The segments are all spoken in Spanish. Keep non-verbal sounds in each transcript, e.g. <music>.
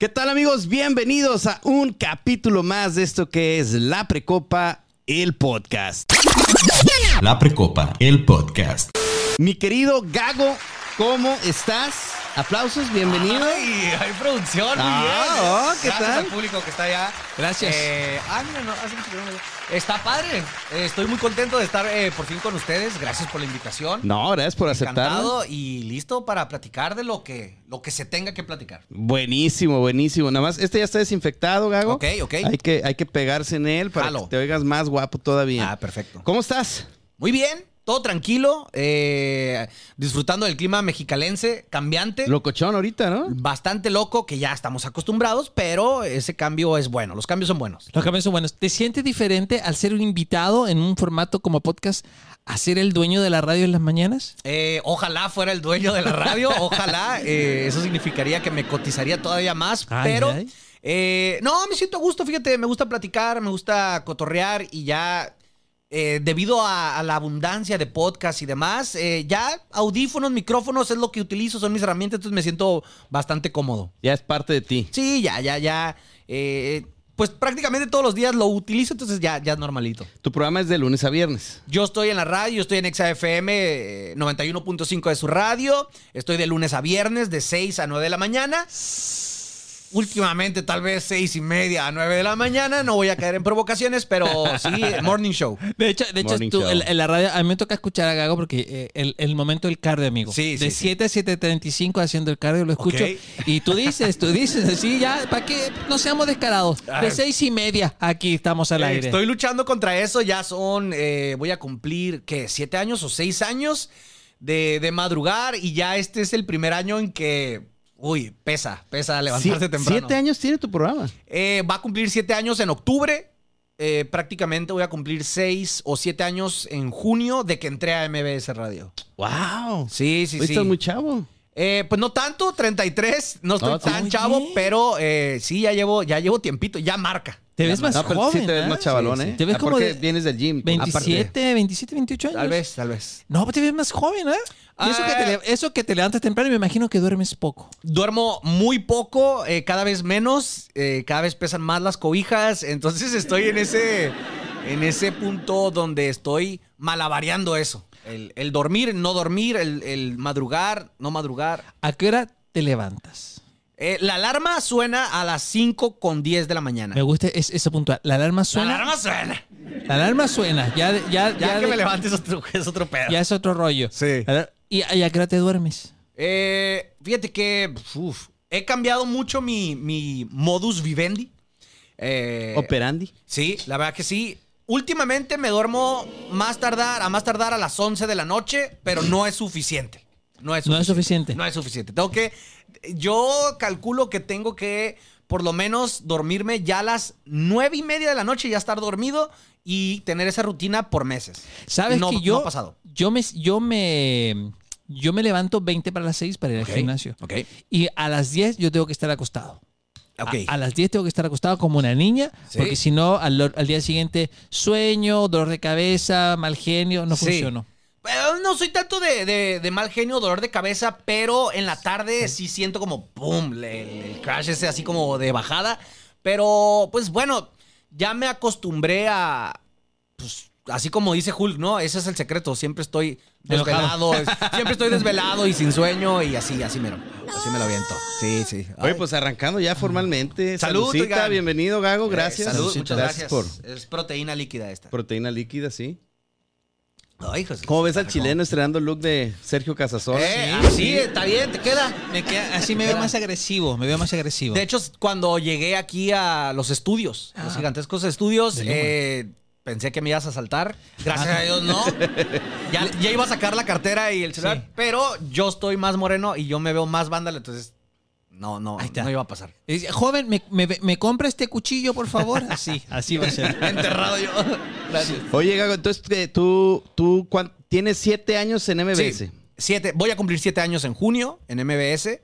¿Qué tal amigos? Bienvenidos a un capítulo más de esto que es La Precopa, el podcast. La Precopa, el podcast. Mi querido Gago, ¿cómo estás? Aplausos, bienvenido. Ay, hay producción, Ah, bien. oh, ¿qué Gracias tal? al público que está allá. Gracias. Eh, ah, mira, no, hace mucho que no me- Está padre. Eh, estoy muy contento de estar eh, por fin con ustedes. Gracias por la invitación. No, gracias por aceptarlo. Y listo para platicar de lo que, lo que se tenga que platicar. Buenísimo, buenísimo. Nada más, este ya está desinfectado, Gago. Ok, ok. Hay que, hay que pegarse en él para que te oigas más guapo todavía. Ah, perfecto. ¿Cómo estás? Muy bien, todo tranquilo. eh, disfrutando del clima mexicalense, cambiante. Locochón ahorita, ¿no? Bastante loco, que ya estamos acostumbrados, pero ese cambio es bueno. Los cambios son buenos. Los cambios son buenos. ¿Te sientes diferente al ser un invitado en un formato como podcast a ser el dueño de la radio en las mañanas? Eh, ojalá fuera el dueño de la radio, <laughs> ojalá. eh, eso significaría que me cotizaría todavía más, Ay, pero ay. eh, no, me siento a gusto, fíjate, me gusta platicar, me gusta cotorrear y ya eh, debido a, a la abundancia de podcasts y demás, eh, ya audífonos, micrófonos es lo que utilizo, son mis herramientas, entonces me siento bastante cómodo. Ya es parte de ti. Sí, ya, ya, ya. eh, pues prácticamente todos los días lo utilizo, entonces ya, ya es normalito. Tu programa es de lunes a viernes. Yo estoy en la radio, yo estoy en XFM eh, 91.5 de su radio. Estoy de lunes a viernes de 6 a 9 de la mañana. Últimamente tal vez 6 y media a 9 de la mañana. No voy a caer en provocaciones, pero sí, morning show. De hecho, de hecho tú, en, en la radio, a mí me toca escuchar a Gago porque eh, el, el momento del cardio, amigo. Sí, sí, De sí. 7 a 7.35 haciendo el cardio, lo escucho. Y tú dices, tú dices, así ya, ¿para qué no seamos descarados? De. 6 y media, aquí estamos al Eh, aire. Estoy luchando contra eso. Ya son, eh, voy a cumplir, ¿qué? ¿Siete años o seis años de, de madrugar? Y ya este es el primer año en que, uy, pesa, pesa levantarse Sie- temprano. Siete años tiene tu programa. Eh, va a cumplir siete años en octubre. Eh, prácticamente voy a cumplir seis o siete años en junio de que entré a MBS Radio. ¡Wow! Sí, sí, Hoy sí. estás muy chavo. Eh, pues no tanto, 33. No estoy No, tan chavo, pero sí, ya llevo, ya llevo tiempito, ya marca. Te ves más No, pero joven, sí te ves ¿eh? más chavalón, Sí, ¿eh? Te ves Ah, como porque de vienes del gym. 27, 27, 28 años. Tal vez, tal vez. No, pues te ves más joven, ¿eh? Eso, que te, Ah. eso que te levantas temprano, me imagino que duermes poco. Duermo muy poco, eh, cada vez menos, eh, cada vez pesan más las cobijas, entonces estoy en ese, en ese punto donde estoy malabareando eso. El, el dormir, no dormir, el, el madrugar, no madrugar. ¿A qué hora te levantas? Eh, la alarma suena a las 5 con 10 de la mañana. Me gusta es- ese punto. La alarma La suena. alarma suena. La alarma suena. Ya, ya, Ya, ya, que de- me levantes es otro, es otro pedo. ya es otro rollo. Sí. ¿Y, y a qué hora te duermes? Eh, fíjate que uf, he cambiado mucho mi, mi modus vivendi. Eh, Operandi. Sí, la verdad que sí. Últimamente me duermo más tardar, a más tardar a las 11 de la noche, pero no es suficiente. No es No suficiente. es suficiente. No es suficiente. Tengo que. Yo calculo que tengo que por lo menos dormirme ya a las nueve y media de la noche, ya estar dormido y tener esa rutina por meses. ¿Sabes no, que yo, No ha pasado. yo me, yo me, yo me levanto 20 para las 6 para ir al gimnasio. Ok. Y a las 10 yo tengo que estar acostado. Ok. A, a las 10 tengo que estar acostado como una niña, Sí. porque si no, al, al día siguiente, sueño, dolor de cabeza, mal genio, no Sí. funcionó. No soy tanto de, de- de mal genio, dolor de cabeza, pero en la tarde sí siento como pum, el, crash ese así como de bajada. Pero pues bueno, ya me acostumbré a. Pues así como dice Hulk, ¿no? Ese es el secreto. Siempre estoy desvelado. siempre estoy desvelado y sin sueño y así, así mero. Así me lo aviento. Sí, sí. Oye, Ay. pues arrancando ya formalmente. Salud, bienvenido, Gago. Eh, Gracias. salud, muchas gracias. por Es proteína líquida esta. proteína líquida, sí. Ay, hijos, ¿Cómo ves al chileno estrenando el look de Sergio Casasola? Eh, así, está bien, te queda. Me queda- así me veo más agresivo, me veo más agresivo. De hecho, cuando llegué aquí a los estudios, los gigantescos estudios, eh, pensé que me ibas a saltar. Gracias a Dios, no. Ya, ya iba a sacar la cartera y el celular, Sí. pero yo estoy más moreno y yo me veo más vándalo, entonces no, no, Ahí está. no iba a pasar. Y dice, Joven, ¿me, me, me compra este cuchillo, por favor? <laughs> Así, así va a ser. <laughs> Enterrado yo. Gracias. Oye, Gago, entonces eh, tú, tú cuán- tienes siete años en MBS. Sí, siete, voy a cumplir siete años en junio en MBS.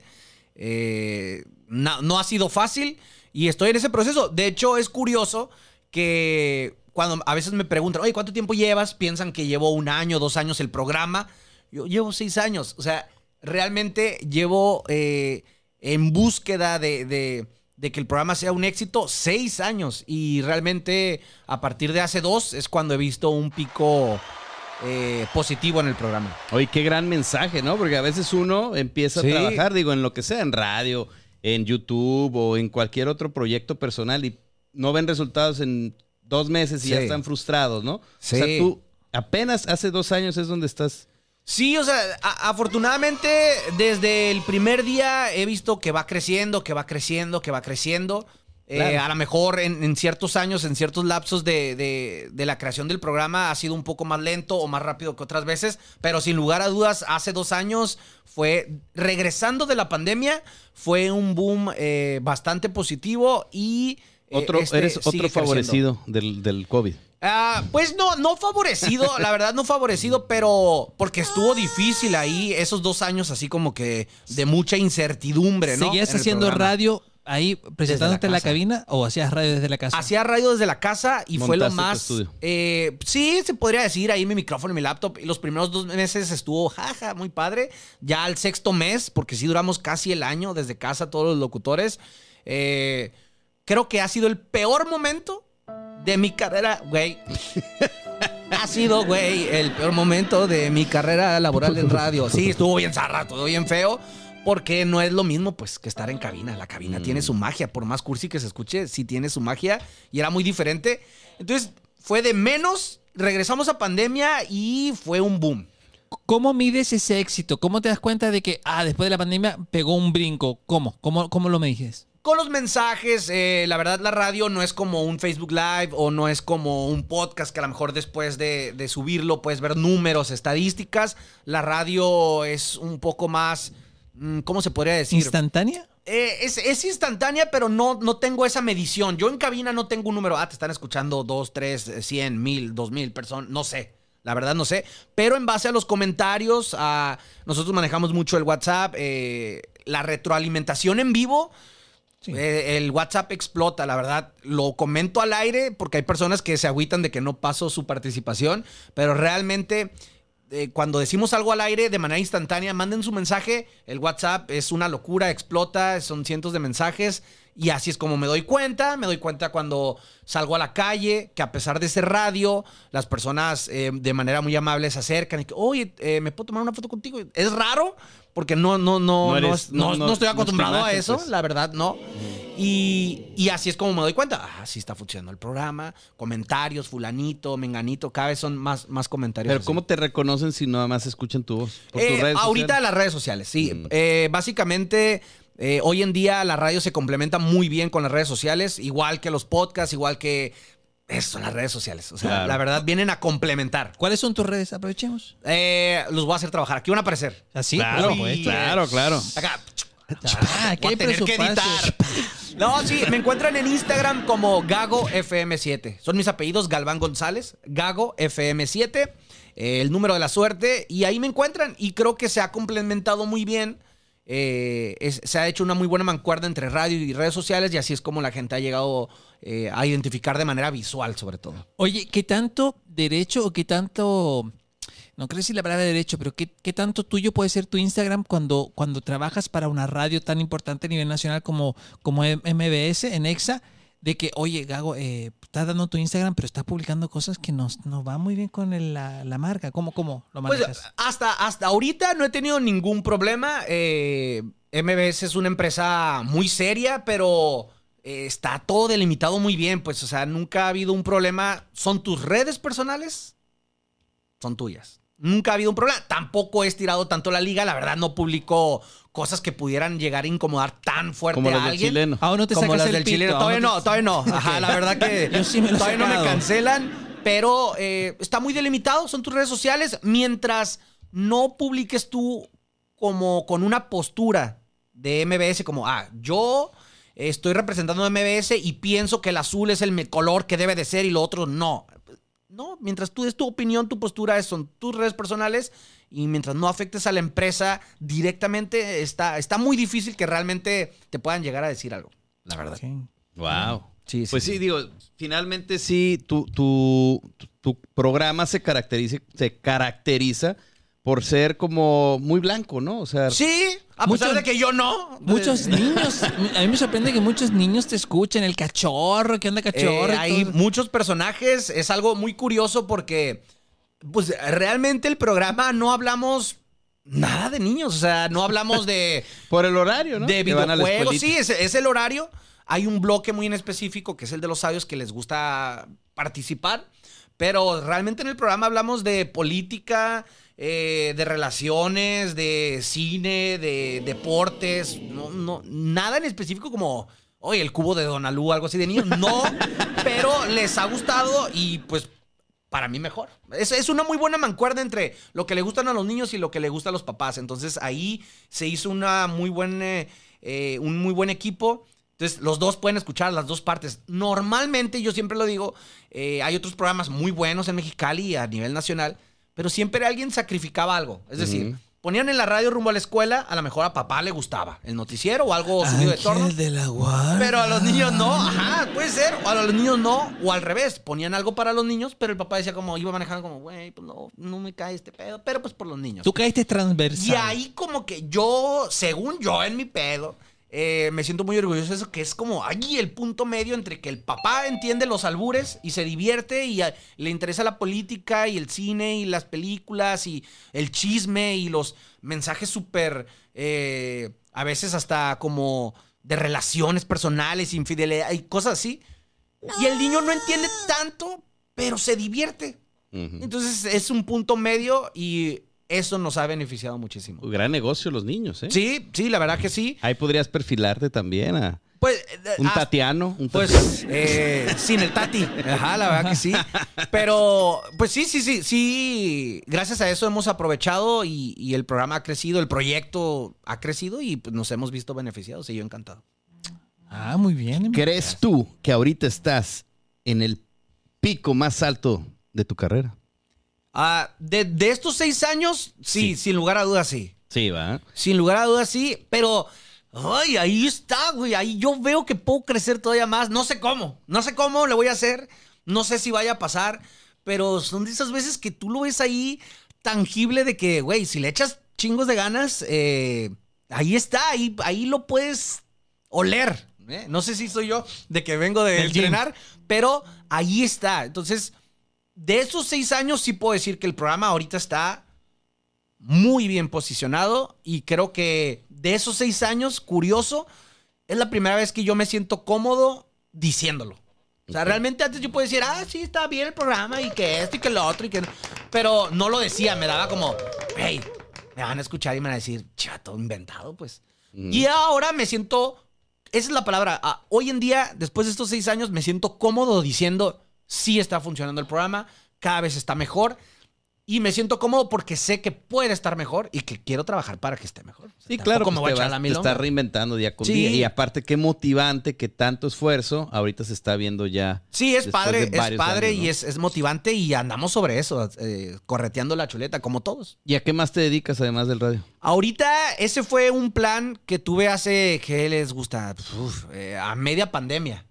Eh, na- no ha sido fácil y estoy en ese proceso. De hecho, es curioso que cuando a veces me preguntan, oye, ¿cuánto tiempo llevas? Piensan que llevo un año, dos años el programa. Yo llevo seis años. O sea, realmente llevo eh, en búsqueda de, de- de que el programa sea un éxito, seis años. Y realmente a partir de hace dos es cuando he visto un pico eh, positivo en el programa. Oye, qué gran mensaje, ¿no? Porque a veces uno empieza Sí. a trabajar, digo, en lo que sea, en radio, en YouTube o en cualquier otro proyecto personal y no ven resultados en dos meses y ya están frustrados, ¿no? Sí. O sea, tú apenas hace dos años es donde estás. Sí, o sea, afortunadamente desde el primer día he visto que va creciendo, que va creciendo, que va creciendo. Eh, a lo mejor en, en ciertos años, en ciertos lapsos de, de- de la creación del programa ha sido un poco más lento o más rápido que otras veces, pero sin lugar a dudas, hace dos años fue, regresando de la pandemia, fue un boom eh, bastante positivo y... eh, Otro, este eres otro favorecido del, del COVID. Ah, pues no, no favorecido, la verdad no favorecido, pero porque estuvo difícil ahí esos dos años así como que de mucha incertidumbre, ¿no? ¿Seguías haciendo radio ahí presentándote en la cabina o hacías radio desde la casa? Hacía radio desde la casa y fue lo más... eh, sí, se podría decir ahí mi micrófono y mi laptop. Y los primeros dos meses estuvo, jaja, muy padre. Ya al sexto mes, porque sí duramos casi el año desde casa todos los locutores. eh, creo que ha sido el peor momento de mi carrera, güey. <laughs> ha sido, güey, el peor momento de mi carrera laboral en radio. Sí, estuvo bien zarra, todo bien feo. Porque no es lo mismo, pues, que estar en cabina. La cabina tiene su magia. Por más cursi que se escuche, sí tiene su magia. Y era muy diferente. Entonces, fue de menos. Regresamos a pandemia y fue un boom. ¿Cómo mides ese éxito? ¿Cómo te das cuenta de que, ah, después de la pandemia pegó un brinco? ¿Cómo? ¿Cómo, cómo lo me dices? Con los mensajes, eh, la verdad la radio no es como un Facebook Live o no es como un podcast que a lo mejor después de, de subirlo puedes ver números, estadísticas. La radio es un poco más, mm, ¿cómo se podría decir? ¿Instantánea? Eh, es, es instantánea, pero no, no tengo esa medición. Yo en cabina no tengo un número. Ah, te están escuchando dos, tres, eh, cien, mil, dos mil personas. No sé. La verdad no sé. Pero en base a los comentarios, a, nosotros manejamos mucho el WhatsApp. eh, la retroalimentación en vivo. Eh, el WhatsApp explota, la verdad. Lo comento al aire porque hay personas que se agüitan de que no paso su participación. Pero realmente eh, cuando decimos algo al aire de manera instantánea, manden su mensaje. El WhatsApp es una locura, explota, son cientos de mensajes. Y así es como me doy cuenta. Me doy cuenta cuando salgo a la calle, que a pesar de ser radio, las personas eh, de manera muy amable se acercan y que, oye, eh, ¿me puedo tomar una foto contigo? Es raro, porque no, no, no, No no, eres- no- no- no estoy acostumbrado a eso, pues. la verdad, no. Y, y así es como me doy cuenta. Ah, sí está funcionando el programa. Comentarios, fulanito, menganito, cada vez son más, más comentarios. Pero así. ¿cómo te reconocen si nada más escuchan tu voz? ¿Por tus Eh, redes ahorita sociales? las redes sociales, sí. Mm. Eh, básicamente, eh, hoy en día la radio se complementa muy bien con las redes sociales, igual que los podcasts, igual que... Eso son las redes sociales. O sea, Claro. la verdad, vienen a complementar. ¿Cuáles son tus redes? Aprovechemos. Eh, los voy a hacer trabajar. Aquí van a aparecer. Así, Claro, por supuesto. claro, claro. Acá. Ah, Voy hay a tener que presupuesto. editar. No, sí, me encuentran en Instagram como Gago FM7. Son mis apellidos Galván González, Gago FM7, eh, el número de la suerte, y ahí me encuentran. Y creo que se ha complementado muy bien. Eh, se ha hecho una muy buena mancuerna entre radio y redes sociales, y así es como la gente ha llegado eh, a identificar de manera visual, sobre todo. Oye, ¿qué tanto derecho o qué tanto... No creo decir la palabra derecho, pero ¿qué, qué tanto tuyo puede ser tu Instagram cuando, cuando trabajas para una radio tan importante a nivel nacional como, como MBS en EXA? De que, oye, Gago, eh, estás dando tu Instagram, pero estás publicando cosas que nos, nos va muy bien con el- la, la marca. ¿Cómo, cómo lo Pues manejas? hasta, hasta ahorita no he tenido ningún problema. Eh, MBS es una empresa muy seria, pero eh, está todo delimitado muy bien. Pues, o sea, nunca ha habido un problema. ¿Son tus redes personales? Son tuyas. Nunca ha habido un problema. Tampoco he estirado tanto la liga. La verdad, no publico cosas que pudieran llegar a incomodar tan fuerte Como a los del alguien. chileno. Aún no te como sacas las el del pito, chileno. Todavía no todavía no. Ajá, la verdad que <laughs> Yo sí me lo he todavía no me cancelan, pero eh, está muy delimitado, son tus redes sociales, mientras no publiques tú como con una postura de MBS, como, ah, yo estoy representando a MBS y pienso que el azul es el color que debe de ser y lo otro no. No, mientras tú des tu opinión, tu postura, son tus redes personales y mientras no afectes a la empresa directamente, está, está muy difícil que realmente te puedan llegar a decir algo, la verdad. Wow. Sí, sí, Pues sí, sí. digo, finalmente sí, tu, tu, tu- tu programa se caracteriza, se caracteriza por ser como muy blanco, ¿no? O sea, Sí, A pesar de que yo no. Muchos niños, a mí me sorprende que muchos niños te escuchen, el cachorro, ¿qué onda cachorro? Eh, Y hay todo. muchos personajes, es algo muy curioso porque, pues realmente el programa no hablamos nada de niños, o sea, no hablamos de, <laughs> Por el horario, ¿no? de videojuegos, sí, es, es el horario. Hay un bloque muy en específico que es el de los sabios que les gusta participar, pero realmente en el programa hablamos de política, eh, de relaciones, de cine, de deportes, no, no, nada en específico como, oye, el cubo de Donalú, algo así de niños, no, <laughs> pero les ha gustado y pues para mí mejor. Es, es una muy buena mancuerna entre lo que le gustan a los niños y lo que le gusta a los papás. Entonces ahí se hizo una muy buen, eh, un muy buen equipo. Entonces los dos pueden escuchar las dos partes. Normalmente, yo siempre lo digo, eh, hay otros programas muy buenos en Mexicali y a nivel nacional, pero siempre alguien sacrificaba algo. Es decir, ponían en la radio rumbo a la escuela, a lo mejor a papá le gustaba el noticiero o algo subido de torno. De la guarda. Pero a los niños no, ajá, puede ser. O a los niños no, o al revés. Ponían algo para los niños, pero el papá decía como, iba manejando como, güey, pues no, no me cae este pedo, pero pues por los niños. Tú caíste transversal. Y ahí como que yo, según yo en mi pedo, eh, me siento muy orgulloso de eso, que es como allí el punto medio entre que el papá entiende los albures y se divierte y a- le interesa la política y el cine y las películas y el chisme y los mensajes súper, eh, a veces hasta como de relaciones personales, infidelidad y cosas así. Y el niño no entiende tanto, pero se divierte. Entonces es un punto medio y eso nos ha beneficiado muchísimo. Gran negocio los niños, ¿eh? Sí, sí, la verdad que sí. Ahí podrías perfilarte también a Pues, eh, un ah, Tatiano. Un Pues Tatiano. eh, <laughs> sin el Tati. Ajá, la verdad que sí. Pero, pues sí, sí, sí, sí. Gracias a eso hemos aprovechado y, y el programa ha crecido, el proyecto ha crecido y pues, nos hemos visto beneficiados y yo encantado. Ah, muy bien. ¿Crees tú que ahorita estás en el pico más alto de tu carrera? Ah, de, de estos seis años, sí, Sí. sin lugar a dudas, sí. Sí, va. Sin lugar a dudas, sí, pero. Ay, ahí está, güey. Ahí yo veo que puedo crecer todavía más. No sé cómo. No sé cómo le voy a hacer. No sé si vaya a pasar. Pero son de esas veces que tú lo ves ahí tangible de que, güey, si le echas chingos de ganas, eh, ahí está. Ahí, ahí lo puedes oler. ¿eh? No sé si soy yo de que vengo de gym. entrenar, pero ahí está. Entonces, de esos seis años sí puedo decir que el programa ahorita está muy bien posicionado y creo que de esos seis años, curioso, es la primera vez que yo me siento cómodo diciéndolo. O sea, realmente antes yo podía decir, ah, sí, está bien el programa y que esto y que lo otro y que... no". Pero no lo decía, me daba como, hey, me van a escuchar y me van a decir, chato, inventado, pues. Y ahora me siento, esa es la palabra, ah, hoy en día, después de estos seis años, me siento cómodo diciendo, sí está funcionando el programa, cada vez está mejor. Y me siento cómodo porque sé que puede estar mejor y que quiero trabajar para que esté mejor. Sí, claro, me pues a la te estás reinventando día con Sí. día. Y aparte, qué motivante que tanto esfuerzo ahorita se está viendo ya. Sí, es padre, es padre años, y es, es motivante y andamos sobre eso, eh, correteando la chuleta, como todos. ¿Y a qué más te dedicas además del radio? Ahorita ese fue un plan que tuve hace, ¿qué les gusta? Uf, eh, a media pandemia.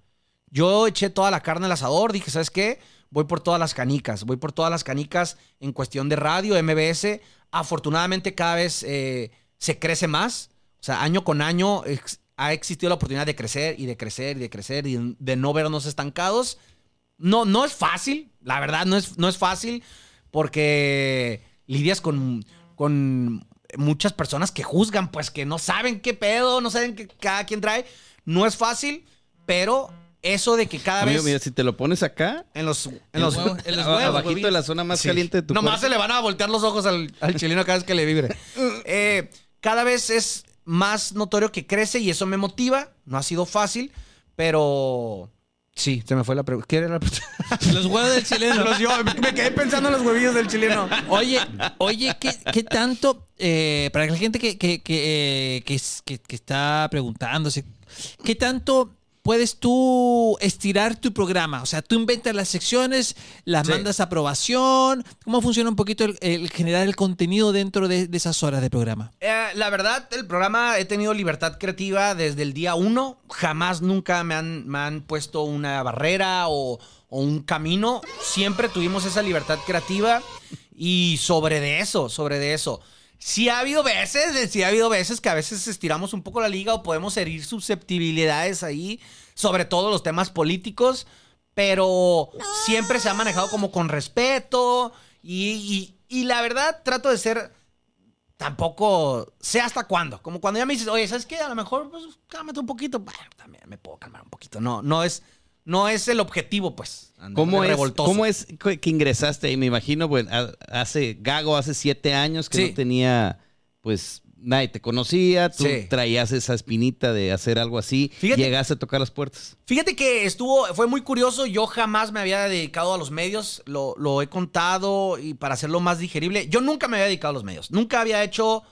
Yo eché toda la carne al asador, dije, ¿sabes qué? Voy por todas las canicas, voy por todas las canicas en cuestión de radio, MBS. Afortunadamente cada vez eh, se crece más. O sea, año con año ha existido la oportunidad de crecer y de crecer y de crecer y de no vernos estancados. No, no es fácil, la verdad, no es, no es fácil porque lidias con, con muchas personas que juzgan, pues que no saben qué pedo, no saben qué cada quien trae. No es fácil, pero eso de que cada Amigo, vez mira, si te lo pones acá, en los, en en los, huevo- en los huevos, abajito de la zona más Sí. caliente de tu Nomás cuerpo. se le van a voltear los ojos al, al <laughs> chileno cada vez que le vibre. <laughs> Eh, cada vez es más notorio que crece y eso me motiva. No ha sido fácil, pero sí, se me fue la pregunta. ¿Qué era la pregunta? <laughs> Los huevos del chileno. Los- yo me quedé pensando en los huevillos del chileno. Oye, oye, ¿qué, qué tanto, eh, para la gente que, que, que, eh, que es- que- que está preguntándose, ¿qué tanto puedes tú estirar tu programa? O sea, tú inventas las secciones, las Sí. mandas a aprobación, ¿cómo funciona un poquito el, el generar el contenido dentro de, de esas horas de programa? Eh, la verdad, el programa he tenido libertad creativa desde el día uno. Jamás, nunca me han, me han puesto una barrera o, o un camino. Siempre tuvimos esa libertad creativa y sobre de eso, sobre de eso. Sí ha habido veces, sí ha habido veces que a veces estiramos un poco la liga o podemos herir susceptibilidades ahí, sobre todo los temas políticos, pero siempre se ha manejado como con respeto y, y- y la verdad trato de ser tampoco sé hasta cuándo. Como cuando ya me dices, oye, ¿sabes qué? A lo mejor, pues, cálmate un poquito. Bueno, también me puedo calmar un poquito. No, no es, no es el objetivo, pues. ¿Cómo es. ¿Cómo es que ingresaste ahí? Me imagino, bueno, ha- hace Gago hace siete años que Sí. no tenía, pues, nadie te conocía, tú Sí. traías esa espinita de hacer algo así, Fíjate- llegaste a tocar las puertas. Fíjate que estuvo, fue muy curioso. Yo jamás me había dedicado a los medios. Lo, lo he contado y para hacerlo más digerible. Yo nunca me había dedicado a los medios. Nunca había hecho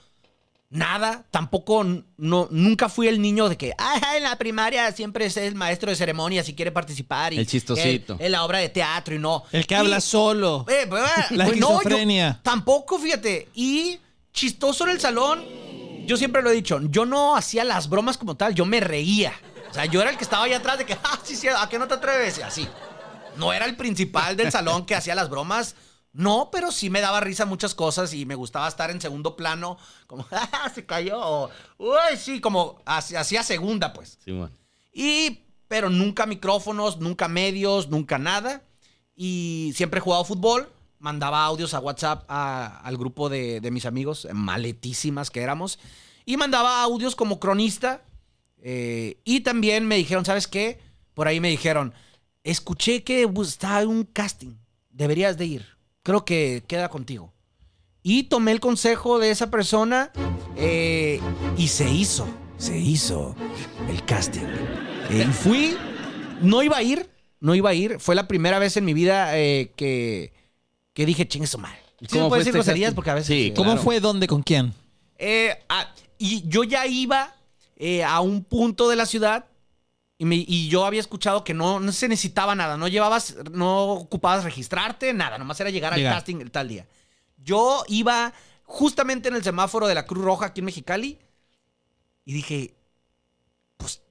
nada. Tampoco, no, nunca fui el niño de que, ah, en la primaria siempre es el maestro de ceremonias y quiere participar. Y, El chistosito. En, la obra de teatro y no. El que Y- habla solo. eh, pues, ah, <laughs> La pues, no, yo esquizofrenia. tampoco, fíjate. Y chistoso en el salón, yo siempre lo he dicho, yo no hacía las bromas como tal, yo me reía. O sea, yo era el que estaba allá atrás de que, ah, sí, sí, ¿a qué no te atreves? Y así. No era el principal del salón que hacía las bromas. No, pero sí me daba risa muchas cosas y me gustaba estar en segundo plano, como, <laughs> ah, se cayó. o, Uy, sí, como hacía segunda, pues. Y, pero nunca micrófonos, nunca medios, nunca nada. Y siempre he jugado fútbol. Mandaba audios a WhatsApp a- al grupo de, de mis amigos, maletísimas que éramos. Y mandaba audios como cronista. eh, y también me dijeron, ¿sabes qué? Por ahí me dijeron, escuché que está en un casting. Deberías de ir. Creo que queda contigo. Y tomé el consejo de esa persona eh, y se hizo, se hizo el casting. Eh, y fui, no iba a ir, no iba a ir. Fue la primera vez en mi vida eh, que, que dije, chingue madre. ¿Y Sí, no decir este groserías porque a veces... Sí, ¿Cómo claro. fue? ¿Dónde? ¿Con quién? eh, ah, y yo ya iba a un punto de la ciudad y, me- y yo había escuchado que no, no se necesitaba nada, no llevabas, no ocupabas registrarte, nada, nomás era llegar al casting el tal día. Yo iba justamente en el semáforo de la Cruz Roja aquí en Mexicali y dije, pues,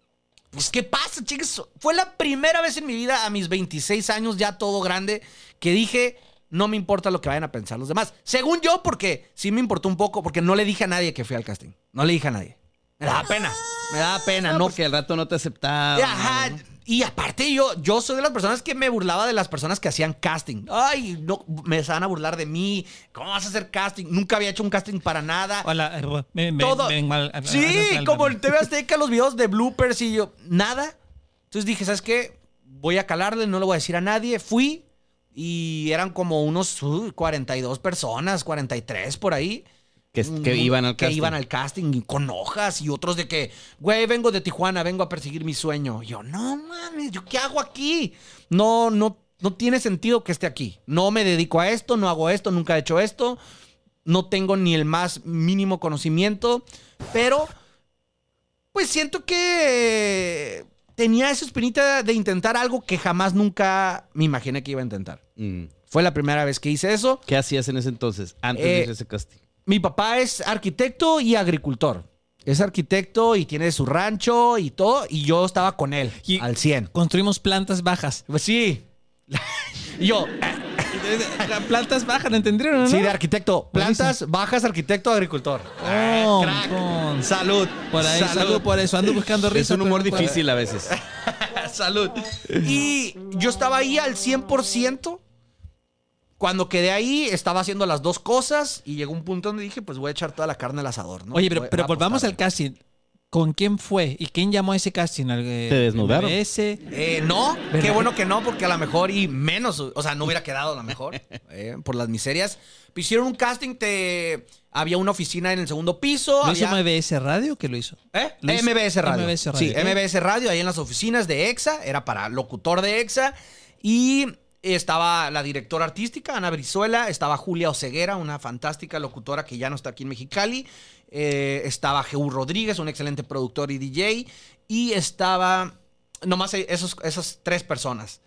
pues ¿qué pasa, chicos? Fue la primera vez en mi vida a mis 26 años, ya todo grande, que dije, no me importa lo que vayan a pensar los demás. Según yo, porque sí me importó un poco, porque no le dije a nadie que fui al casting. No le dije a nadie. Me daba pena. Me daba pena. No, No, porque al rato no te aceptaba. Ajá. Y aparte yo, yo soy de las personas que me burlaba de las personas que hacían casting. Ay, no, me van a burlar de mí. ¿Cómo vas a hacer casting? Nunca había hecho un casting para nada. Hola, eh, ven, Todo. ven, mal- sí, mal- como en TV <laughs> Azteca, los videos de bloopers y yo, nada. Entonces dije, ¿sabes qué? Voy a calarle, no le voy a decir a nadie. Fui y eran como unos uy, 42 personas, 43 por ahí. Que, que iban al que casting. iban al casting con hojas y otros de que, güey, vengo de Tijuana, vengo a perseguir mi sueño. Y yo, no mames, ¿yo qué hago aquí? No, no, no tiene sentido que esté aquí. No me dedico a esto, no hago esto, nunca he hecho esto. No tengo ni el más mínimo conocimiento, pero pues siento que tenía esa espinita de intentar algo que jamás nunca me imaginé que iba a intentar. Mm. Fue la primera vez que hice eso. ¿Qué hacías en ese entonces, antes de Eh, ese casting? Mi papá es arquitecto y agricultor. Es arquitecto y tiene su rancho y todo. Y yo estaba con él Y- al 100. Construimos plantas bajas. Pues sí. y <laughs> yo, plantas bajas, ¿lo entendieron? no? sí, de arquitecto. Plantas, bajas, arquitecto, agricultor. Oh, Crack. con- Salud. Por ahí, salud. por eso. Ando buscando risa. Es un humor difícil a veces. <laughs> Salud. Y yo estaba ahí al 100%. Cuando quedé ahí, estaba haciendo las dos cosas y llegó un punto donde dije, pues voy a echar toda la carne al asador, ¿no? Oye, pero, Voy pero volvamos al casting. ¿Con quién fue? ¿Y quién llamó a ese casting? ¿Al, eh, ¿Te desnudaron? MBS? Eh, no, qué bueno que no, porque a lo mejor y menos, o sea, no hubiera quedado a lo mejor <laughs> eh, por las miserias. Hicieron un casting, te, había una oficina en el segundo piso. ¿Lo hizo había- MBS Radio? ¿Qué lo hizo? ¿Eh? Lo hizo- MBS Radio. MBS Radio, Sí, ¿eh? MBS Radio, ahí en las oficinas de EXA, era para locutor de EXA. Y estaba la directora artística, Ana Brizuela, estaba Julia Oceguera, una fantástica locutora que ya no está aquí en Mexicali. eh, estaba Jeú Rodríguez, un excelente productor y DJ. Y estaba, nomás esos, esas tres personas.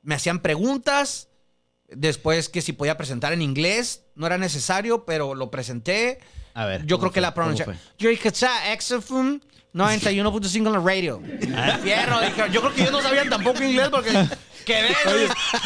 Me hacían preguntas. Después que si podía presentar en inglés, no era necesario, pero lo presenté. A ver. Yo ¿cómo creo que la ¿Cómo pronunciación. Yo dije, "Sa, XFM 91.5 en la radio. Ah. Fierro, dije, yo creo que ellos no sabían tampoco inglés porque Que ven,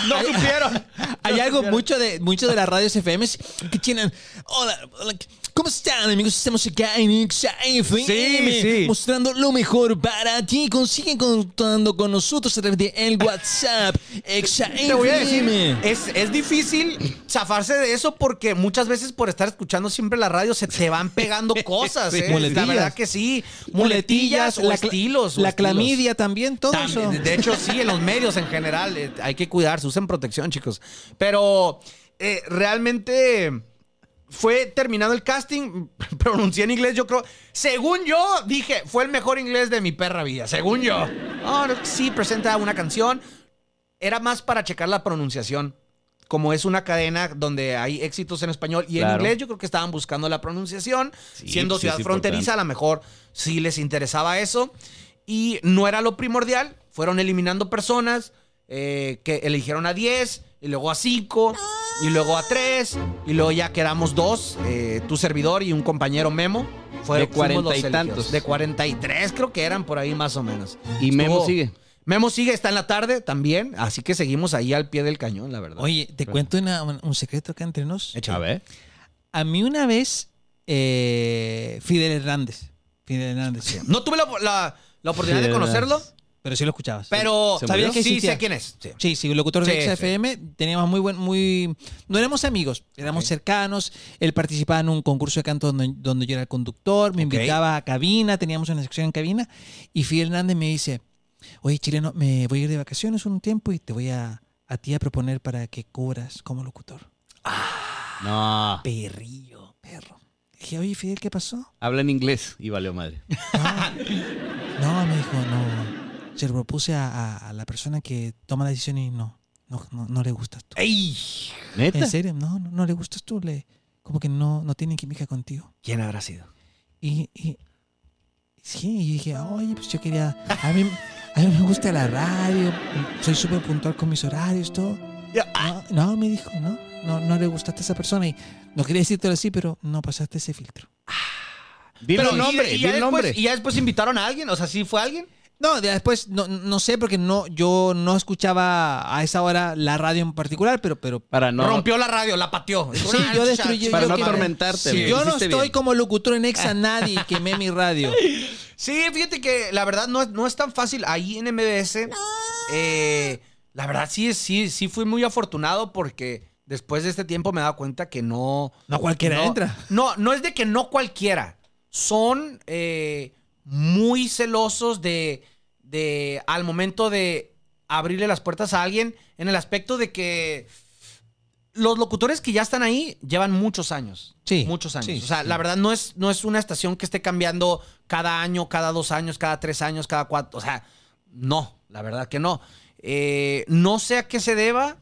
no supieron. Hay algo mucho de, mucho de las radios FM que tienen. Hola, hola, ¿cómo están, amigos? Estamos acá en Exa FM, Sí, sí. mostrando lo mejor para ti. Consiguen contando con nosotros a través de el WhatsApp. Exa Te voy a decir, es, es difícil zafarse de eso porque muchas veces por estar escuchando siempre la radio se te van pegando <laughs> cosas. Sí, ¿eh? muletillas. La verdad que sí. Muletillas, o la, estilos. o La estilos. clamidia también, todo También, eso. de hecho, sí, en los medios en general. eh, hay que cuidarse, usen protección, chicos. Pero eh, realmente fue terminado el casting, <laughs> pronuncié en inglés, yo creo. Según yo, dije, fue el mejor inglés de mi perra vida, según yo. Oh, no, sí, presenta una canción. Era más para checar la pronunciación. Como es una cadena donde hay éxitos en español y en inglés, yo creo que estaban buscando la pronunciación. Sí, siendo pues, ciudad fronteriza, a lo mejor sí les interesaba eso. Y no era lo primordial. Fueron eliminando personas eh, que eligieron a 10, y luego a 5, y luego a 3, y luego ya quedamos dos, eh, tu servidor y un compañero Memo. Fueron, De fuimos 40 los y tantos. De 43 creo que eran por ahí más o menos. Y Memo sigue. Memo sigue, está en la tarde también, así que seguimos ahí al pie del cañón, la verdad. Oye, te cuento una- un, secreto acá entre nos. Échale. A ver. A mí una vez, eh, Fidel Hernández. Fidel Hernández. No tuve la, la- la oportunidad de conocerlo, Pero sí lo escuchabas. pero ¿Se ¿Sabías que sí existía? sé quién es. sí. Sí, sí, locutor Sí, de sí. XFM. Teníamos muy buen, muy. No éramos amigos, éramos cercanos. Él participaba en un concurso de canto donde, donde yo era el conductor. Me invitaba a cabina, teníamos una sección en cabina. Y Fidel Hernández me dice: Oye, chileno, me voy a ir de vacaciones un tiempo y te voy a, a ti a proponer para que cubras como locutor. No. Perrillo, perro. Dije, oye, Fidel, ¿qué pasó? Habla en inglés y valió madre. <laughs> No, me dijo, no. Se lo propuse a, a- a la persona que toma la decisión y no, no, no, no le gustas tú. ¡Ey! ¿Neta? ¿En serio? No, no, no le gustas tú. Le, como que no, no tiene química contigo. ¿Quién habrá sido? Y, y sí, y dije, oye, pues yo quería. A mí, a mí me gusta la radio, soy súper puntual con mis horarios, todo. No, no, me dijo, no, no, no le gustaste a esa persona. Y no quería decírtelo así, pero no pasaste ese filtro. Dile Pero el y- nombre, y, di ya el después, nombre. y ya después invitaron a alguien, o sea, ¿sí fue alguien? No, de- después no, no sé, porque no, yo no escuchaba a esa hora la radio en particular, pero, pero Para no. Rompió la radio, la pateó. Sí, "Ah, yo destruí- Para yo no que- atormentarte. Sí. yo no estoy bien. como locutor en Exa <laughs> nadie y quemé mi radio. Sí, fíjate que la verdad no es, no es tan fácil. Ahí en MBS, eh, la verdad sí, sí, sí fui muy afortunado porque después de este tiempo me he dado cuenta que no... No cualquiera no, entra. No, no es de que no cualquiera. Son eh, muy celosos de, de, al momento de abrirle las puertas a alguien, en el aspecto de que los locutores que ya están ahí llevan muchos años. Sí, Muchos años. sí, o sea, sí. la verdad no es, no es una estación que esté cambiando cada año, cada dos años, cada tres años, cada cuatro. O sea, no, la verdad que no. Eh, no sé a qué se deba,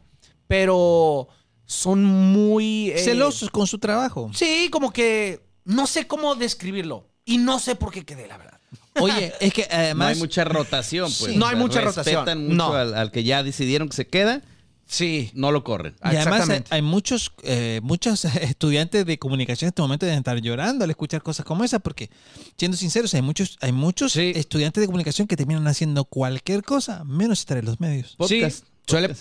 pero son muy... eh, Celosos con su trabajo. Sí, como que no sé cómo describirlo. Y no sé por qué quedé, la verdad. Oye, es que <laughs> No además. hay mucha rotación, pues. Sí. No hay mucha rotación. Respetan mucho No. al, al que ya decidieron que se queda, Sí. no lo corren. Y además hay, Exactamente. hay muchos, eh, muchos <laughs> estudiantes de comunicación en este momento deben estar llorando al escuchar cosas como esas, porque, siendo sinceros, hay muchos, hay muchos Sí. estudiantes de comunicación que terminan haciendo cualquier cosa menos estar en los medios. Podcast. Sí, suele-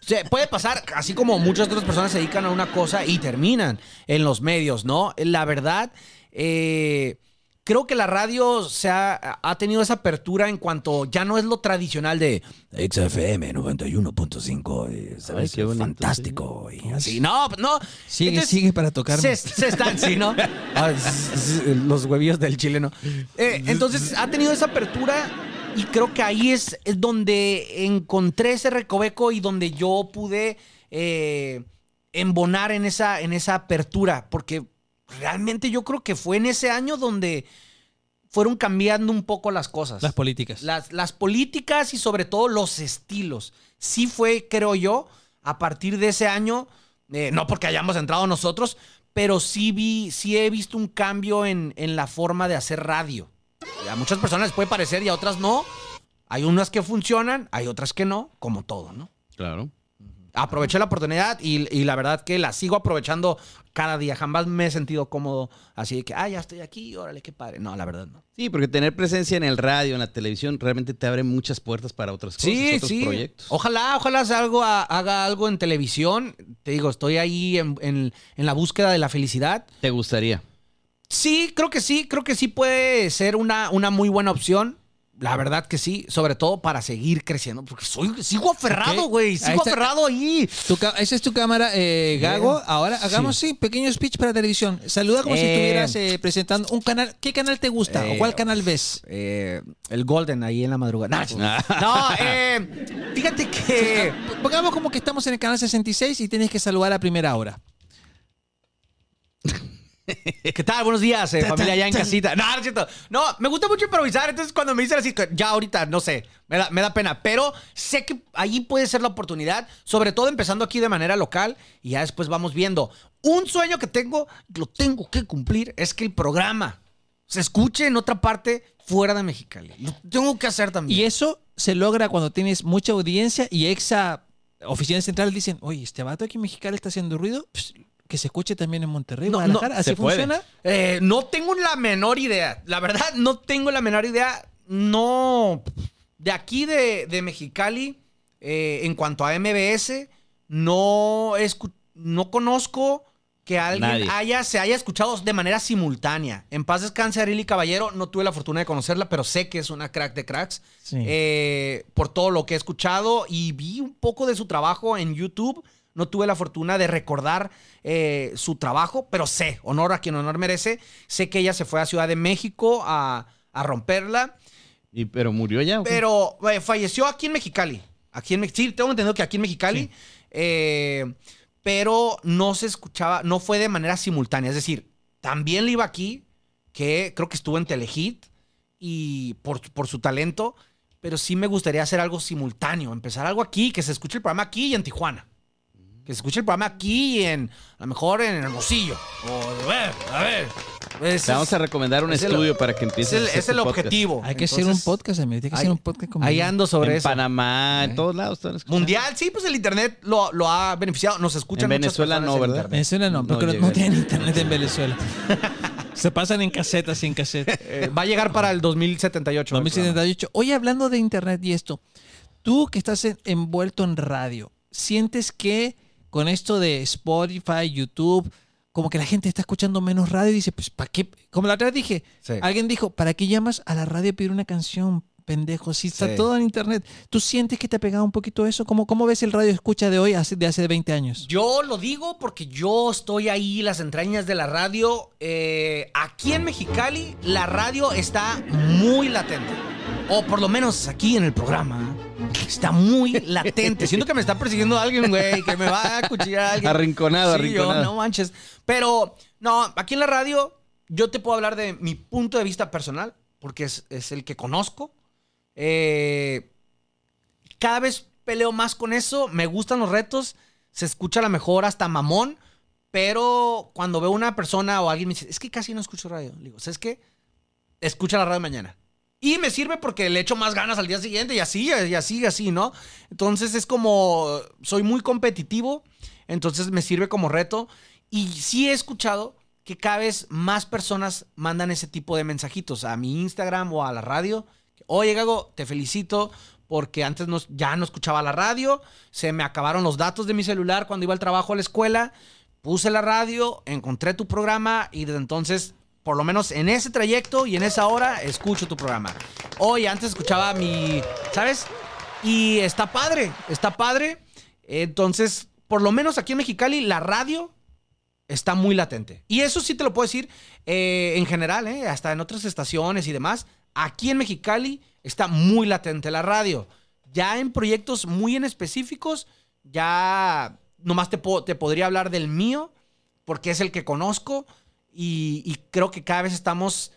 sea, puede pasar, así como muchas otras personas se dedican a una cosa y terminan en los medios, ¿no? La verdad, eh, creo que la radio se ha, ha tenido esa apertura en cuanto ya no es lo tradicional de XFM 91.5, eh, ¿sabes? Ay, qué bonito, fantástico. Y así, no, no. Sigue, Entonces, sigue para tocarme. Se, se están, sí, ¿no? <laughs> Los huevillos del chileno. Eh, entonces, ha tenido esa apertura y creo que ahí es, es donde encontré ese recoveco y donde yo pude eh, embonar en esa, en esa apertura. Porque realmente yo creo que fue en ese año donde fueron cambiando un poco las cosas. Las políticas. Las, las políticas y sobre todo los estilos. Sí fue, creo yo, a partir de ese año, eh, no porque hayamos entrado nosotros, pero sí vi, sí he visto un cambio en, en la forma de hacer radio. Y a muchas personas les puede parecer y a otras no. Hay unas que funcionan, hay otras que no, como todo, ¿no? Claro. Aproveché la oportunidad y, y la verdad que la sigo aprovechando cada día. Jamás me he sentido cómodo así de que, ah, ya estoy aquí, órale, qué padre. No, la verdad no. Sí, porque tener presencia en el radio, en la televisión, realmente te abre muchas puertas para otras cosas, Sí, otros sí. proyectos. Ojalá, ojalá algo, haga algo en televisión. Te digo, estoy ahí en, en- en la búsqueda de la felicidad. ¿Te gustaría? Sí, creo que sí, creo que sí puede ser una, una muy buena opción. La verdad que sí, sobre todo para seguir creciendo, porque soy, sigo aferrado, güey, sigo está. aferrado ahí. Tu esa es tu cámara, eh, Gago. Bien. Ahora hagamos, sí. pequeño speech para televisión. Saluda como si Eh. estuvieras eh, presentando un canal. ¿Qué canal te gusta Eh, o cuál canal ves? Eh, el Golden ahí en la madrugada. No, <laughs> no, eh, fíjate que... Pongamos como que estamos en el canal 66 y tienes que saludar a primera hora. <laughs> ¿Qué tal? Buenos días, eh, familia ya en ta. casita. No, no es cierto. No, me gusta mucho improvisar. Entonces, cuando me dicen así, ya ahorita, no sé, me da, me da pena. Pero sé que ahí puede ser la oportunidad, sobre todo empezando aquí de manera local y ya después vamos viendo. Un sueño que tengo, lo tengo que cumplir, es que el programa se escuche en otra parte fuera de Mexicali. Lo tengo que hacer también. Y eso se logra cuando tienes mucha audiencia y exa oficina central dicen, oye, este vato aquí en Mexicali está haciendo ruido, que se escuche también en Monterrey, No, Guadalajara. no, ¿Así se puede. funciona? Eh, no tengo la menor idea. La verdad, no tengo la menor idea. No. De aquí de, de Mexicali, eh, en cuanto a MBS, no, escu- no conozco que alguien Nadie. haya, se haya escuchado de manera simultánea. En paz descanse Arili Caballero, no tuve la fortuna de conocerla, pero sé que es una crack de cracks. Sí. eh, por todo lo que he escuchado y vi un poco de su trabajo en YouTube. No tuve la fortuna de recordar eh, su trabajo, pero sé, honor a quien honor merece. Sé que ella se fue a Ciudad de México a, a romperla, ¿Y, ¿Pero murió ya? pero eh, falleció aquí en Mexicali. Aquí en, sí, tengo entendido que aquí en Mexicali, eh, pero no se escuchaba, no fue de manera simultánea. Es decir, también le iba aquí, que creo que estuvo en Telehit y por, por su talento, pero sí me gustaría hacer algo simultáneo, empezar algo aquí, que se escuche el programa aquí y en Tijuana. Que se escuche el programa aquí y en, a lo mejor en Hermosillo. O, a ver, a ver. Ese Te vamos es- a recomendar un es el- estudio para que es empieces el, a hacer es el tu podcast. objetivo. Hay que hacer un Entonces, podcast, amigo. Hay que ahí- hacer un podcast como Ahí ando sobre En eso. Panamá, en todos lados. están. Mundial, sí, pues el internet lo, lo ha beneficiado. Nos escuchan En Venezuela no, en ¿verdad? Venezuela no, No porque no, llega. tienen internet en Venezuela. Se pasan en casetas sin cassette. <laughs> Eh, va a llegar para el 2078. el 2078. Oye, hablando de internet y esto, tú que estás en- envuelto en radio, ¿sientes que con esto de Spotify, YouTube, como que la gente está escuchando menos radio y dice, pues, ¿para qué? Como la otra vez dije, Sí. alguien dijo, ¿para qué llamas a la radio a pedir una canción? Pendejo, si está Sí. todo en internet. ¿Tú sientes que te ha pegado un poquito eso? ¿Cómo, cómo ves el radio escucha de hoy hace, de hace 20 años? Yo lo digo porque yo estoy ahí, las entrañas de la radio. Eh, aquí en Mexicali, la radio está muy latente. O por lo menos aquí en el programa. Está muy <laughs> latente. Siento que me está persiguiendo alguien, güey, que me va a cuchillar alguien. Arrinconado, Sí, yo, arrinconado. no manches. Pero, no, aquí en la radio, yo te puedo hablar de mi punto de vista personal, porque es, es el que conozco. Eh, cada vez peleo más con eso, me gustan los retos, se escucha a lo mejor hasta mamón, pero cuando veo una persona o alguien me dice, es que casi no escucho radio, le digo, ¿sabes qué? Escucha la radio mañana. Y me sirve porque le echo más ganas al día siguiente y así, y así, y así, ¿no? Entonces es como, soy muy competitivo, entonces me sirve como reto. Y sí he escuchado que cada vez más personas mandan ese tipo de mensajitos a mi Instagram o a la radio. Oye, Gago, te felicito porque antes no- ya no escuchaba la radio, se me acabaron los datos de mi celular cuando iba al trabajo a la escuela, puse la radio, encontré tu programa y desde entonces, por lo menos en ese trayecto y en esa hora, escucho tu programa. Oye, antes escuchaba mi, ¿sabes? Y está padre, está padre. Entonces, por lo menos aquí en Mexicali, la radio está muy latente. Y eso sí te lo puedo decir eh, en general, eh, hasta en otras estaciones y demás. Aquí en Mexicali está muy latente la radio. Ya en proyectos muy en específicos, ya nomás te, te podría hablar del mío, porque es el que conozco y, y creo que cada vez estamos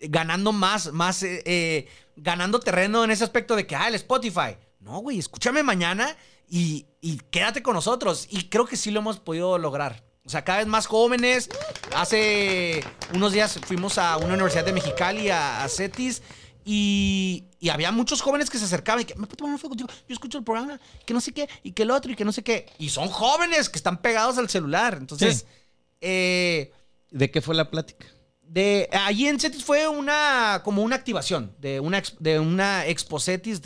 ganando más, más, eh, eh, ganando terreno en ese aspecto de que, ah, el Spotify. No, güey, escúchame mañana y, y quédate con nosotros. Y creo que sí lo hemos podido lograr. O sea, cada vez más jóvenes. Hace unos días fuimos a una universidad de Mexicali, a, a CETIS, Y, y había muchos jóvenes que se acercaban y que, ¿me puedo tomar una foto contigo? Yo escucho el programa, que no sé qué, y que el otro, y que no sé qué. Y son jóvenes que están pegados al celular. Entonces, Sí. eh, ¿De qué fue la plática? de, allí en Cetis fue una, como una activación de una, de una Expo Cetis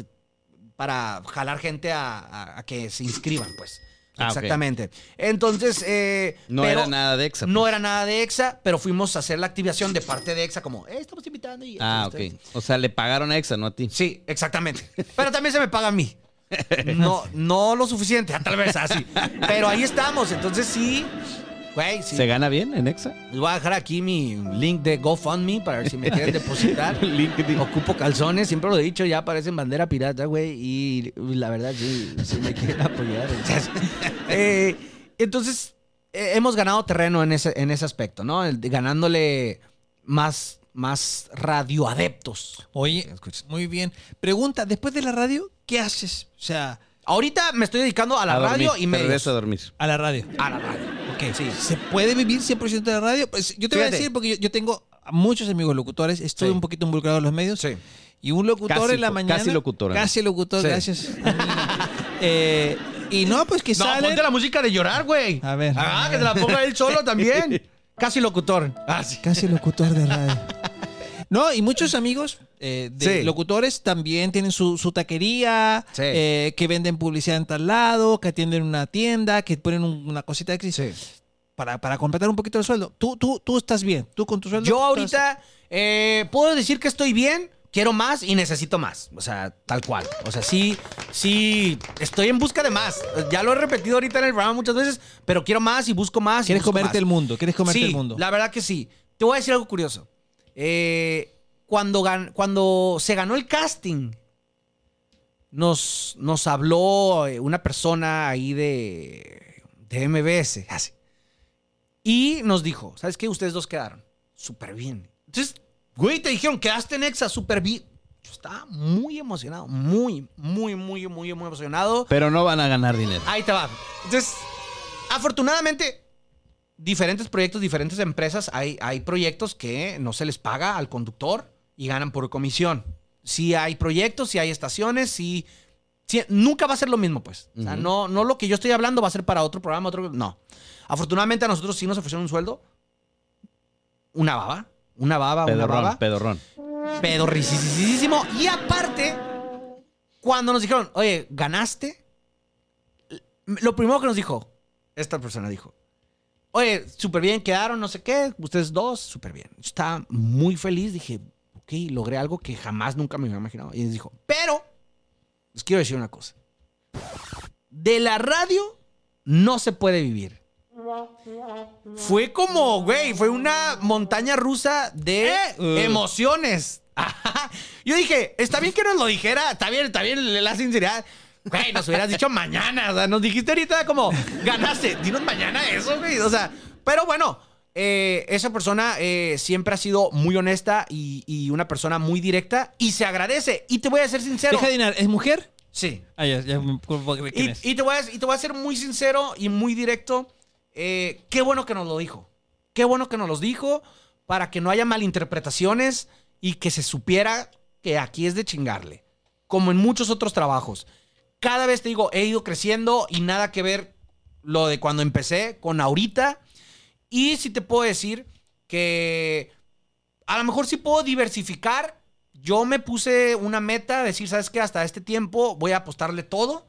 para jalar gente a, a- a que se inscriban, pues. Ah. Exactamente. Entonces, eh, No pero era nada de Exa. No pues. era nada de EXA, pero fuimos a hacer la activación de parte de EXA, como, eh, estamos invitando. Y Ah, ok. Ustedes- O sea, le pagaron a Exa, no a ti. Sí, exactamente. Pero también se me paga a mí. No, no lo suficiente, tal vez así. Pero ahí estamos. Entonces sí, güey, sí. ¿Se gana bien en Exa? Les voy a dejar aquí mi link de GoFundMe para ver si me quieren <laughs> depositar. LinkedIn. Ocupo calzones, siempre lo he dicho, ya parecen bandera pirata, güey. Y la verdad, sí, sí me quieren apoyar. Entonces, <laughs> eh, entonces, eh, hemos ganado terreno en ese, en ese aspecto, ¿no? El ganándole más, más radioadeptos. Oye, muy bien. Pregunta, después de la radio, ¿qué haces? O sea, Ahorita me estoy dedicando a la A dormir, radio y medios. regreso a dormir. a la radio. A la radio. Sí. ¿Se puede vivir 100% de la radio? Pues yo te voy a decir, porque yo, yo tengo a muchos amigos locutores, estoy Sí. un poquito involucrado en los medios. Sí. Y un locutor Casi en la mañana. casi locutor. Casi locutor, Sí. gracias. <laughs> Eh, y no, pues que No, sale. ponte la música de llorar, güey. A ver. Ah, que te la ponga él solo también. <laughs> Casi locutor. Ah, sí. Casi locutor de radio. No, y muchos amigos eh, de Sí. locutores también tienen su, su taquería, Sí. eh, que venden publicidad en tal lado, que atienden una tienda, que ponen un- una cosita extra Sí. para, para completar un poquito el sueldo. Tú, tú, tú estás bien, tú con tu sueldo. Yo estás- ahorita eh, puedo decir que estoy bien, quiero más y necesito más. O sea, tal cual. O sea, sí, sí, estoy en busca de más. Ya lo he repetido ahorita en el programa muchas veces, pero quiero más y busco más. y Quieres busco comerte más. el mundo, quieres comerte sí, el mundo. La verdad que sí. Te voy a decir algo curioso. Eh, cuando, gan- cuando se ganó el casting, nos, nos habló eh, una persona ahí de, de MBS. Así. Y nos dijo, ¿sabes qué? Ustedes dos quedaron súper bien. Entonces, güey, te dijeron, quedaste en Exa súper bien. Yo estaba muy emocionado, muy, muy, muy, muy, muy emocionado. Pero no van a ganar dinero. Ahí te va. Entonces, afortunadamente, diferentes proyectos, diferentes empresas, hay, hay proyectos que no se les paga al conductor y ganan por comisión. Si hay proyectos, si hay estaciones, si... si- nunca va a ser lo mismo, pues. O sea, no, no lo que yo estoy hablando va a ser para otro programa, otro... No. Afortunadamente a nosotros sí nos ofrecieron un sueldo. Una baba. Una baba, una Pedorrón, baba pedorrón. pedorricisísimo. Y aparte, cuando nos dijeron, oye, ¿ganaste? Lo primero que nos dijo, esta persona dijo, oye, súper bien, quedaron, no sé qué, ustedes dos, súper bien. Yo Estaba muy feliz, dije, ok, logré algo que jamás nunca me había imaginado. Y les dijo, pero, les quiero decir una cosa. De la radio no se puede vivir. Fue como, güey, fue una montaña rusa de Eh. emociones. <laughs> Ajá. Yo dije, está bien que nos lo dijera, está bien, está bien la sinceridad. Güey, nos hubieras dicho mañana, o sea, nos dijiste ahorita como, ganaste, dinos mañana eso, güey, o sea, pero bueno, eh, esa persona eh, siempre ha sido muy honesta y, y una persona muy directa y se agradece. Y te voy a ser sincero. Deja de dinar, ¿es mujer? Sí, Ah, ya, ya y, es. y te voy a, y te voy a ser muy sincero y muy directo. Eh, qué bueno que nos lo dijo. Qué bueno que nos los dijo para que no haya malinterpretaciones y que se supiera que aquí es de chingarle. Como en muchos otros trabajos. Cada vez te digo, he ido creciendo y nada que ver lo de cuando empecé con ahorita. Y sí te puedo decir que a lo mejor sí puedo diversificar. Yo me puse una meta, decir, ¿sabes qué? Hasta este tiempo voy a apostarle todo.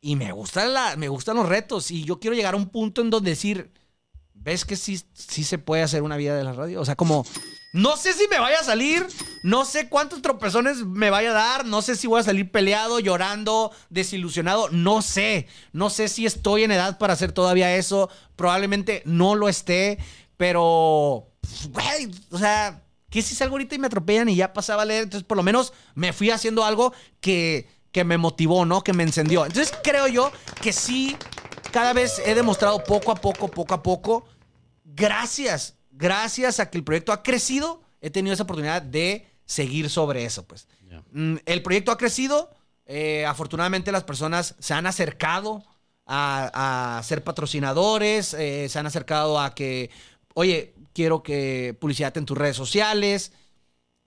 Y me gustan, la, me gustan los retos. Y yo quiero llegar a un punto en donde decir, ¿ves que sí, sí se puede hacer una vida de la radio? O sea, como, no sé si me vaya a salir, no sé cuántos tropezones me vaya a dar, no sé si voy a salir peleado, llorando, desilusionado, no sé. No sé si estoy en edad para hacer todavía eso. Probablemente no lo esté, pero, o sea, ¿qué si salgo ahorita y me atropellan y ya pasaba a leer? Entonces, por lo menos me fui haciendo algo que, que me motivó, ¿no? Que me encendió. Entonces, creo yo que sí, cada vez he demostrado poco a poco, poco a poco, gracias, gracias a que el proyecto ha crecido, he tenido esa oportunidad de seguir sobre eso, pues. Mm, El proyecto ha crecido, eh, afortunadamente las personas se han acercado a, a ser patrocinadores, eh, se han acercado a que, oye, quiero que publicidad en tus redes sociales.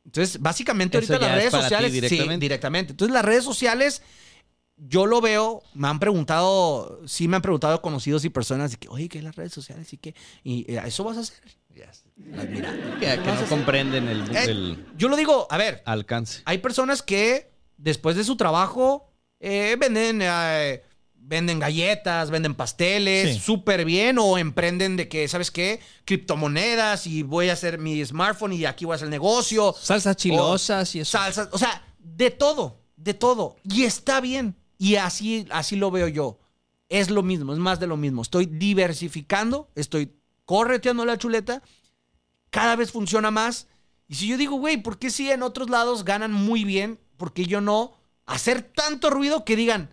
Entonces, básicamente Eso ahorita las es redes sociales. directamente. Sí, directamente. Entonces, las redes sociales, yo lo veo, me han preguntado, sí me han preguntado conocidos y personas, y que, oye, ¿qué es las redes sociales? Y que, y eso vas a hacer. Yes. Mira. Que, no comprenden el, Eh, el Yo lo digo, a ver, alcance. hay personas que después de su trabajo eh, venden, eh, venden galletas, venden pasteles, Sí. súper bien, o emprenden de que, ¿sabes qué? Criptomonedas y voy a hacer mi smartphone y aquí voy a hacer el negocio. Salsas chilosas y eso. Salsas, o sea, de todo, de todo. Y está bien. Y así, así lo veo yo. Es lo mismo, es más de lo mismo. Estoy diversificando, estoy correteando la chuleta, cada vez funciona más. Y si yo digo, güey, ¿por qué si en otros lados ganan muy bien? ¿Por qué yo no? Hacer tanto ruido que digan,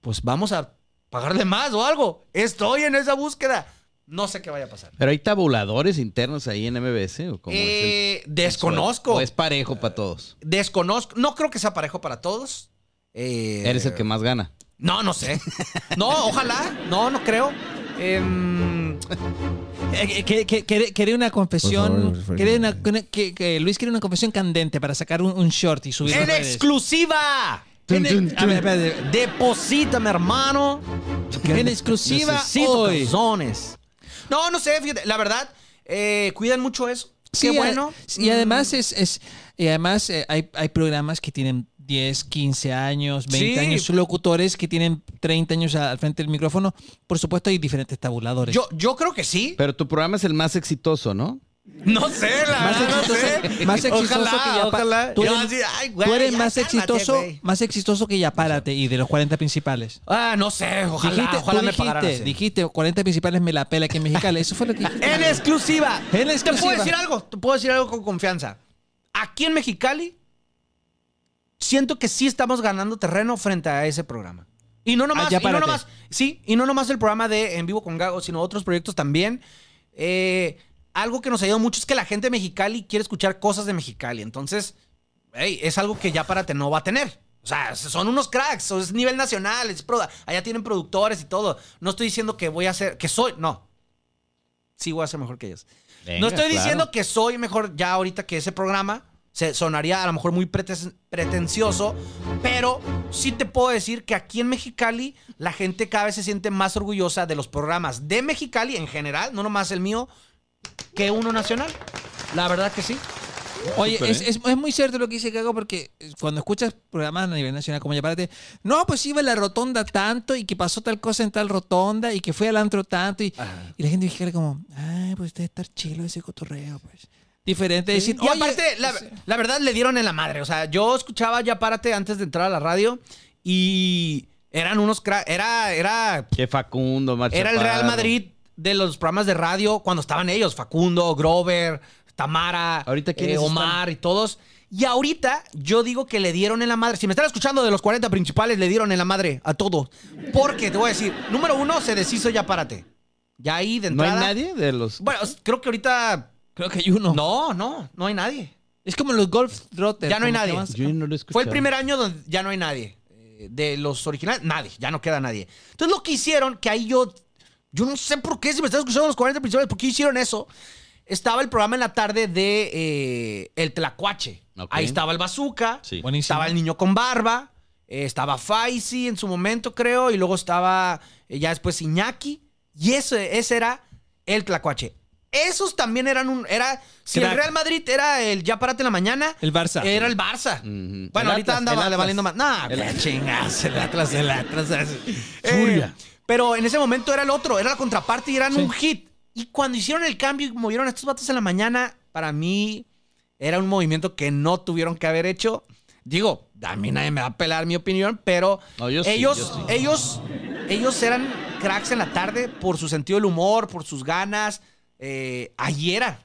pues vamos a pagarle más o algo. Estoy en esa búsqueda. No sé qué vaya a pasar. Pero hay tabuladores internos ahí en MBS o cómo es Eh, el- desconozco. o es parejo para todos. Desconozco. No creo que sea parejo para todos. Eh, Eres el que más gana. No, no sé. No, ojalá. No, no creo. Eh, Quería una confesión. Favor, quería una- que, Luis quiere una confesión candente para sacar un, un short y subirlo. a ¡En redes. exclusiva! En, ex- a ver, espérate. Deposítame, hermano. En exclusiva Necesito hoy. calzones. No, no sé, fíjate. La verdad, eh, cuidan mucho eso. Sí, Qué bueno. a- Y además es, es y además eh, hay, hay programas que tienen 10, 15 años, 20 Sí. años, locutores que tienen 30 años al frente del micrófono. Por supuesto hay diferentes tabuladores. Yo, yo creo que sí. Pero tu programa es el más exitoso, ¿no? No sé, la Más verdad, no exitoso- sé. más exitoso Ojalá, que ya ojalá. tú eres- así, ay, güey, Tú eres ya más cálmate, exitoso, güey. más exitoso que Ya Párate y de los 40 principales. Ah, no sé, ojalá, dijiste, ojalá tú me dijiste, así. dijiste 40 principales me la pela aquí en Mexicali. Eso fue lo que dijiste. En exclusiva. En Te exclusiva. puedo decir algo, te puedo decir algo con confianza. Aquí en Mexicali, siento que sí estamos ganando terreno frente a ese programa. Y no nomás, Ah, y no nomás, sí, y no nomás el programa de En Vivo con Gago, sino otros proyectos también. Eh, algo que nos ayuda mucho es que la gente de Mexicali quiere escuchar cosas de Mexicali. Entonces, hey, es algo que ya Párate no va a tener. O sea, son unos cracks, es nivel nacional, es pro- allá tienen productores y todo. No estoy diciendo que voy a ser, que soy, no. Sí voy a ser mejor que ellos. Venga, no estoy claro. diciendo que soy mejor ya ahorita que ese programa. Se sonaría a lo mejor muy preten- pretencioso, pero sí te puedo decir que aquí en Mexicali la gente cada vez se siente más orgullosa de los programas de Mexicali en general, no nomás el mío, que uno nacional. La verdad que sí. Oye, es, ¿eh? es- es muy cierto lo que dice Gago porque cuando escuchas programas a nivel nacional como ya párate, no, pues iba a la rotonda tanto y que pasó tal cosa en tal rotonda y que fue al antro tanto y, y la gente dijera como, ay, pues debe estar chilo ese cotorreo, pues. Diferente de decir, Y aparte, la, la verdad le dieron en la madre. O sea, yo escuchaba ya párate antes de entrar a la radio y eran unos cra- era era Que Facundo, Mar Era el Real. Madrid de los programas de radio cuando estaban ellos, Facundo, Grover, Tamara, Ahorita, eh, ¿quiénes Omar y todos. Y ahorita yo digo que le dieron en la madre. Si me están escuchando de los 40 principales, le dieron en la madre a todo. Porque te voy a decir, número uno, se deshizo ya párate. Ya ahí de ¿No hay entrada. nadie de los...? Bueno, creo que ahorita. Creo que hay uno. No, no, no hay nadie. Es como los Golf Trotters. Ya no hay nadie. más- Yo no lo. Fue el primer año donde ya no hay nadie. Eh, De los originales, nadie, ya no queda nadie. Entonces lo que hicieron, que ahí yo, yo no sé por qué, si me están escuchando los 40 principales, ¿por qué hicieron eso? Estaba el programa en la tarde de eh, El Tlacuache. Ahí estaba el Bazooka, Sí. Buenísimo. estaba el niño con barba, eh, estaba Faisy en su momento, creo, y luego estaba eh, ya después Iñaki, y ese, ese era El Tlacuache. Esos también eran un. Era, si el. Real Madrid era el ya párate en la mañana, El Barça. era el Barça. Bueno, El ahorita Atlas, valiendo más. No, El- chingas, el Atlas, el Atlas. <laughs> Furia. Eh, pero en ese momento era el otro, era la contraparte y eran un hit. Y cuando hicieron el cambio y movieron a estos vatos en la mañana, para mí era un movimiento que no tuvieron que haber hecho. Digo, a mí nadie me va a pelar mi opinión, pero No, yo sí, ellos, sí. ellos, ellos eran cracks en la tarde por su sentido del humor, por sus ganas. Eh, ahí era.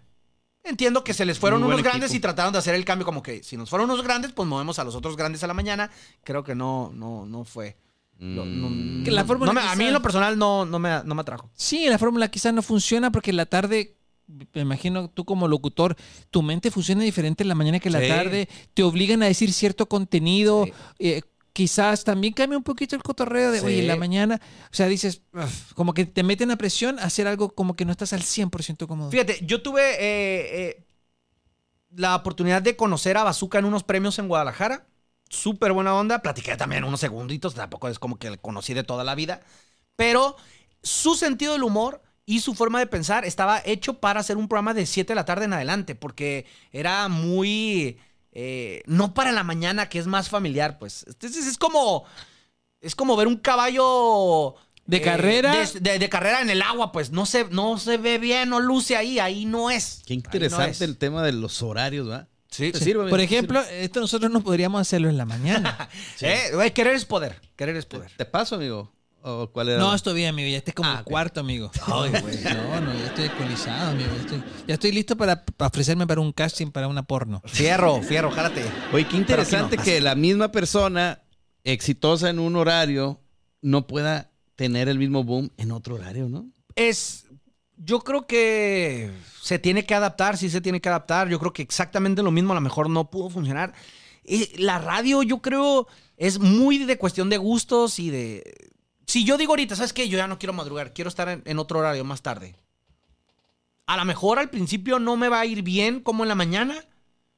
Entiendo que se les fueron unos grandes y trataron de hacer el cambio como que si nos fueron unos grandes, pues movemos a los otros grandes a la mañana. Creo que no, no, no fue. No, no- Mm. Que la no- fórmula no me- a mí en lo personal no, no, me, no me atrajo. Sí, la fórmula quizás no funciona porque en la tarde, me imagino tú como locutor, tu mente funciona diferente en la mañana que en la Sí. tarde, te obligan a decir cierto contenido, Sí. eh, quizás también cambia un poquito el cotorreo de, Sí. oye, en la mañana, o sea, dices, "Uf", como que te meten a presión a hacer algo como que no estás al 100% cómodo. Fíjate, yo tuve. eh, eh, la oportunidad de conocer a Bazooka en unos premios en Guadalajara. Súper buena onda. Platiqué también unos segunditos. Tampoco es como que le conocí de toda la vida. Pero su sentido del humor y su forma de pensar estaba hecho para hacer un programa de 7 de la tarde en adelante. Porque era muy. Eh, no para la mañana, que es más familiar, pues. Entonces es como. Es como ver un caballo. ¿De eh, carrera? De, de- de carrera en el agua, pues. No se, no se ve bien, no luce ahí. Ahí no es. Qué no interesante es. el tema de los horarios, ¿va? Sí, ¿Te sí. sirve? Por ¿Te ejemplo, esto nosotros no podríamos hacerlo en la mañana. <laughs> Eh, güey, querer es poder. Querer es poder. ¿Te paso, amigo? ¿O cuál era? No, estoy bien, amigo. Ya este es como Ah, cuarto, amigo. <laughs> Ay, güey. <laughs> No, no, ya estoy alcoholizado, amigo. Ya estoy, ya estoy listo para, para ofrecerme para un casting para una porno. Fierro, fierro, jálate. Oye, qué interesante no. que la misma persona exitosa en un horario no pueda tener el mismo boom en otro horario, ¿no? Es. Yo creo que se tiene que adaptar, sí se tiene que adaptar. Yo creo que exactamente lo mismo a lo mejor no pudo funcionar. Y la radio, yo creo, es muy de cuestión de gustos y de. Si yo digo ahorita, ¿sabes qué? Yo ya no quiero madrugar, quiero estar en, en otro horario más tarde. A lo mejor al principio no me va a ir bien como en la mañana,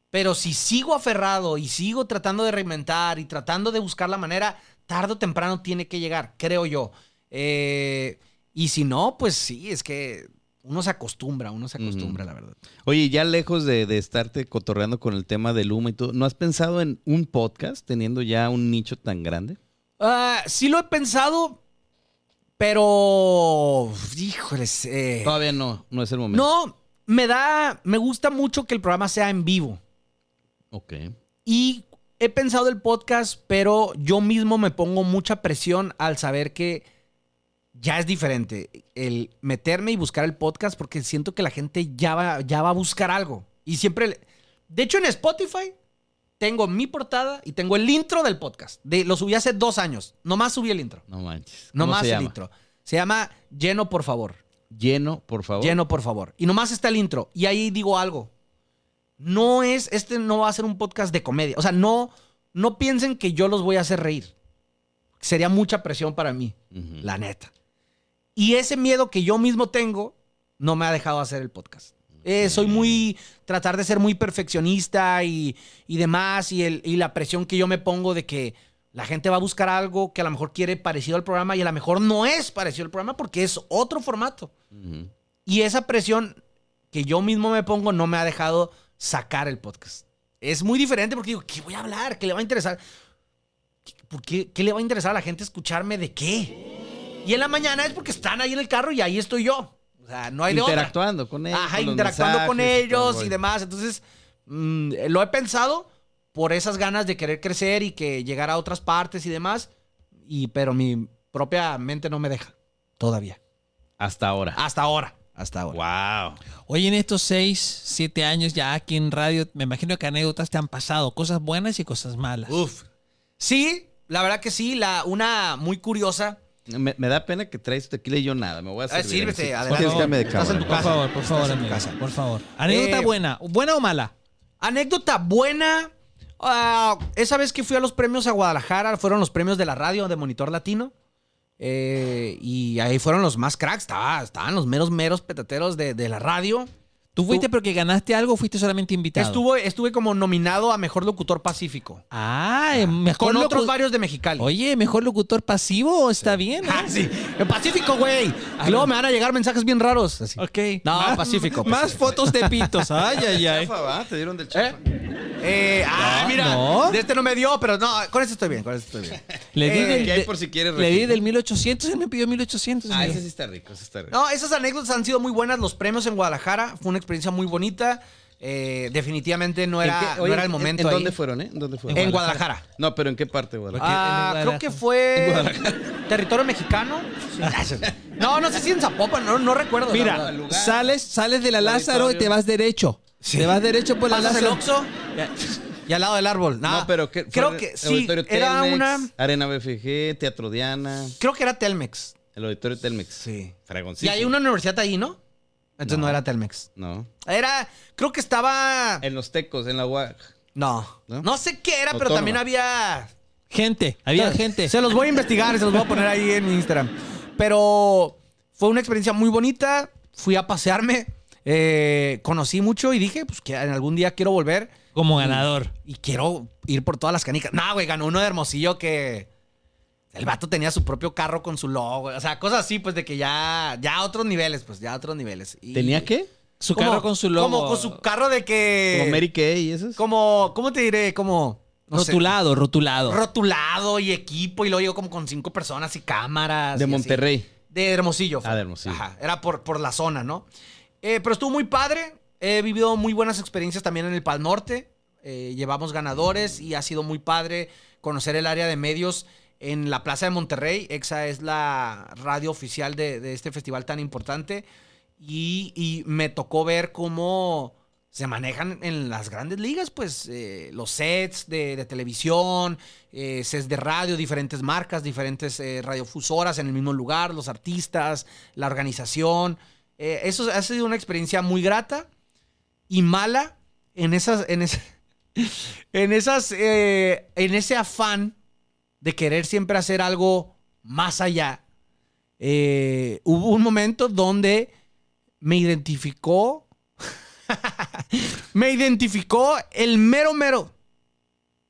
pero si sigo aferrado y sigo tratando de reinventar y tratando de buscar la manera, tarde o temprano tiene que llegar, creo yo. Eh, y si no, pues sí, es que uno se acostumbra, uno se acostumbra, la verdad. Oye, ya lejos de, de estarte cotorreando con el tema del humo y todo, ¿no has pensado en un podcast teniendo ya un nicho tan grande? Ah, sí lo he pensado, pero... Híjoles. eh, Todavía no, no es el momento. no, me da... Me gusta mucho que el programa sea en vivo. Ok. Y he pensado el podcast, pero yo mismo me pongo mucha presión al saber que ya es diferente. El meterme y buscar el podcast porque siento que la gente ya va, ya va a buscar algo. Y siempre... le- De hecho, en Spotify tengo mi portada y tengo el intro del podcast. De, lo subí hace dos años. Nomás subí el intro. No manches. ¿Cómo Nomás el intro. Se llama Lleno, por favor. Lleno, por favor. Lleno, por favor. Y nomás está el intro. Y ahí digo algo. No es, este no va a ser un podcast de comedia. O sea, no, no piensen que yo los voy a hacer reír. Sería mucha presión para mí, la neta. Y ese miedo que yo mismo tengo no me ha dejado hacer el podcast. Eh, soy muy, tratar de ser muy perfeccionista y, y demás, y, el, y la presión que yo me pongo de que la gente va a buscar algo que a lo mejor quiere parecido al programa y a lo mejor no es parecido al programa porque es otro formato. Y esa presión que yo mismo me pongo no me ha dejado sacar el podcast. Es muy diferente porque digo, ¿qué voy a hablar? ¿Qué le va a interesar? ¿Qué- ¿Por qué, ¿Qué le va a interesar a la gente escucharme de qué? Y en la mañana es porque están ahí en el carro y ahí estoy yo. O sea, no hay de otra. Interactuando con ellos. Ajá, con interactuando con y todo ellos y demás. Entonces, mm, lo he pensado por esas ganas de querer crecer y que llegar a otras partes y demás. Y, pero mi propia mente no me deja. Todavía. Hasta ahora. Hasta ahora. Hasta ahora. Wow. Oye, en estos seis, siete años ya aquí en radio, me imagino que anécdotas te han pasado, cosas buenas y cosas malas. Uf. Sí, la verdad que sí. La, una muy curiosa. Me, me da pena que traes tequila y yo nada. Me voy a Ah, servir. sírvete, Sí. adelante. De cámara. por favor, por favor, amigo, casa. por favor. Anécdota Eh, buena, buena o mala. Anécdota buena. ah, esa vez que fui a los premios a Guadalajara, fueron los premios de la radio de Monitor Latino. Eh, y ahí fueron los más cracks. Estaba- estaban los meros, meros petateros de, de la radio. ¿Tú fuiste porque ganaste algo o fuiste solamente invitado? Estuve, estuve como nominado a Mejor Locutor Pacífico. Ah, eh, mejor Con otros varios de Mexicali. Oye, mejor locutor pasivo, está bien. ¿eh? Ah, sí. El Pacífico, güey. Y luego me van a llegar mensajes bien raros. así. Ok. No, Más- Pacífico, Más fotos de pitos. Ay, ay, ay. Te dieron del ¿Eh? chafa. Eh, ah, No, mira. no. De este no me dio, pero no, con este estoy bien, con este estoy bien. Le di, Eh, del, ¿qué hay de- por si quieres le di del 1800, él me pidió 1800. Ah, ese sí está rico, ese está rico. No, esas anécdotas han sido muy buenas. Los premios en Guadalajara fue una experiencia muy bonita. Eh, definitivamente no ¿En era, qué- no era el ¿en- momento ¿En ahí. dónde fueron, eh? ¿En dónde fueron? En Guadalajara. No, pero ¿en qué parte de Guadalajara? Ah, en creo que fue territorio mexicano. No, no sé si en Zapopan, no, no recuerdo. Mira, sales, sales de la Lázaro y te vas derecho. Te vas derecho por la Pasas el Lázaro. Oxxo y al lado del árbol. No, pero ¿qué? creo fue que sí, Auditorio era Telmex, una... Arena BFG, Teatro Diana, Creo que era Telmex. Ah, el Auditorio Telmex. Sí. Fregoncísimo. Y hay una universidad ahí, ¿no? Entonces no, No. era Telmex. No. Era, creo que estaba... En los Tecos, en la UAC. No, ¿No? no, sé qué era, pero también había... Gente, había gente. Se los voy a investigar, se los voy a poner ahí en mi Instagram. Pero fue una experiencia muy bonita. Fui a pasearme. Eh, conocí mucho y dije, pues que en algún día quiero volver Como ganador. y quiero ir por todas las canicas. No, güey, ganó uno de Hermosillo que el vato tenía su propio carro con su logo. O sea, cosas así, pues de que ya, ya a otros niveles, pues ya a otros niveles. Y- ¿Tenía qué? Su como- carro con su logo. Como con su carro de que. Como Mary Kay y esos. Como, ¿cómo te diré? Como. no sé, rotulado, rotulado. rotulado y equipo y luego yo como con cinco personas y cámaras. De y así. Monterrey. De Hermosillo. fue. Ah, de Hermosillo. Ajá, era por, por la zona, ¿no? Eh, pero estuvo muy padre. He vivido muy buenas experiencias también en el Pal Norte. Eh, llevamos ganadores y ha sido muy padre conocer el área de medios en la Plaza de Monterrey. EXA es la radio oficial de, este festival tan importante. Y, me tocó ver cómo se manejan en las grandes ligas, pues eh, los sets de, televisión, eh, sets de radio, diferentes marcas, diferentes eh, radiofusoras en el mismo lugar, los artistas, la organización. Eso ha sido una experiencia muy grata y mala en esas, en esa- <laughs> en esas, en ese afán de querer siempre hacer algo más allá. Eh, hubo un momento donde me identificó <laughs> me identificó el mero mero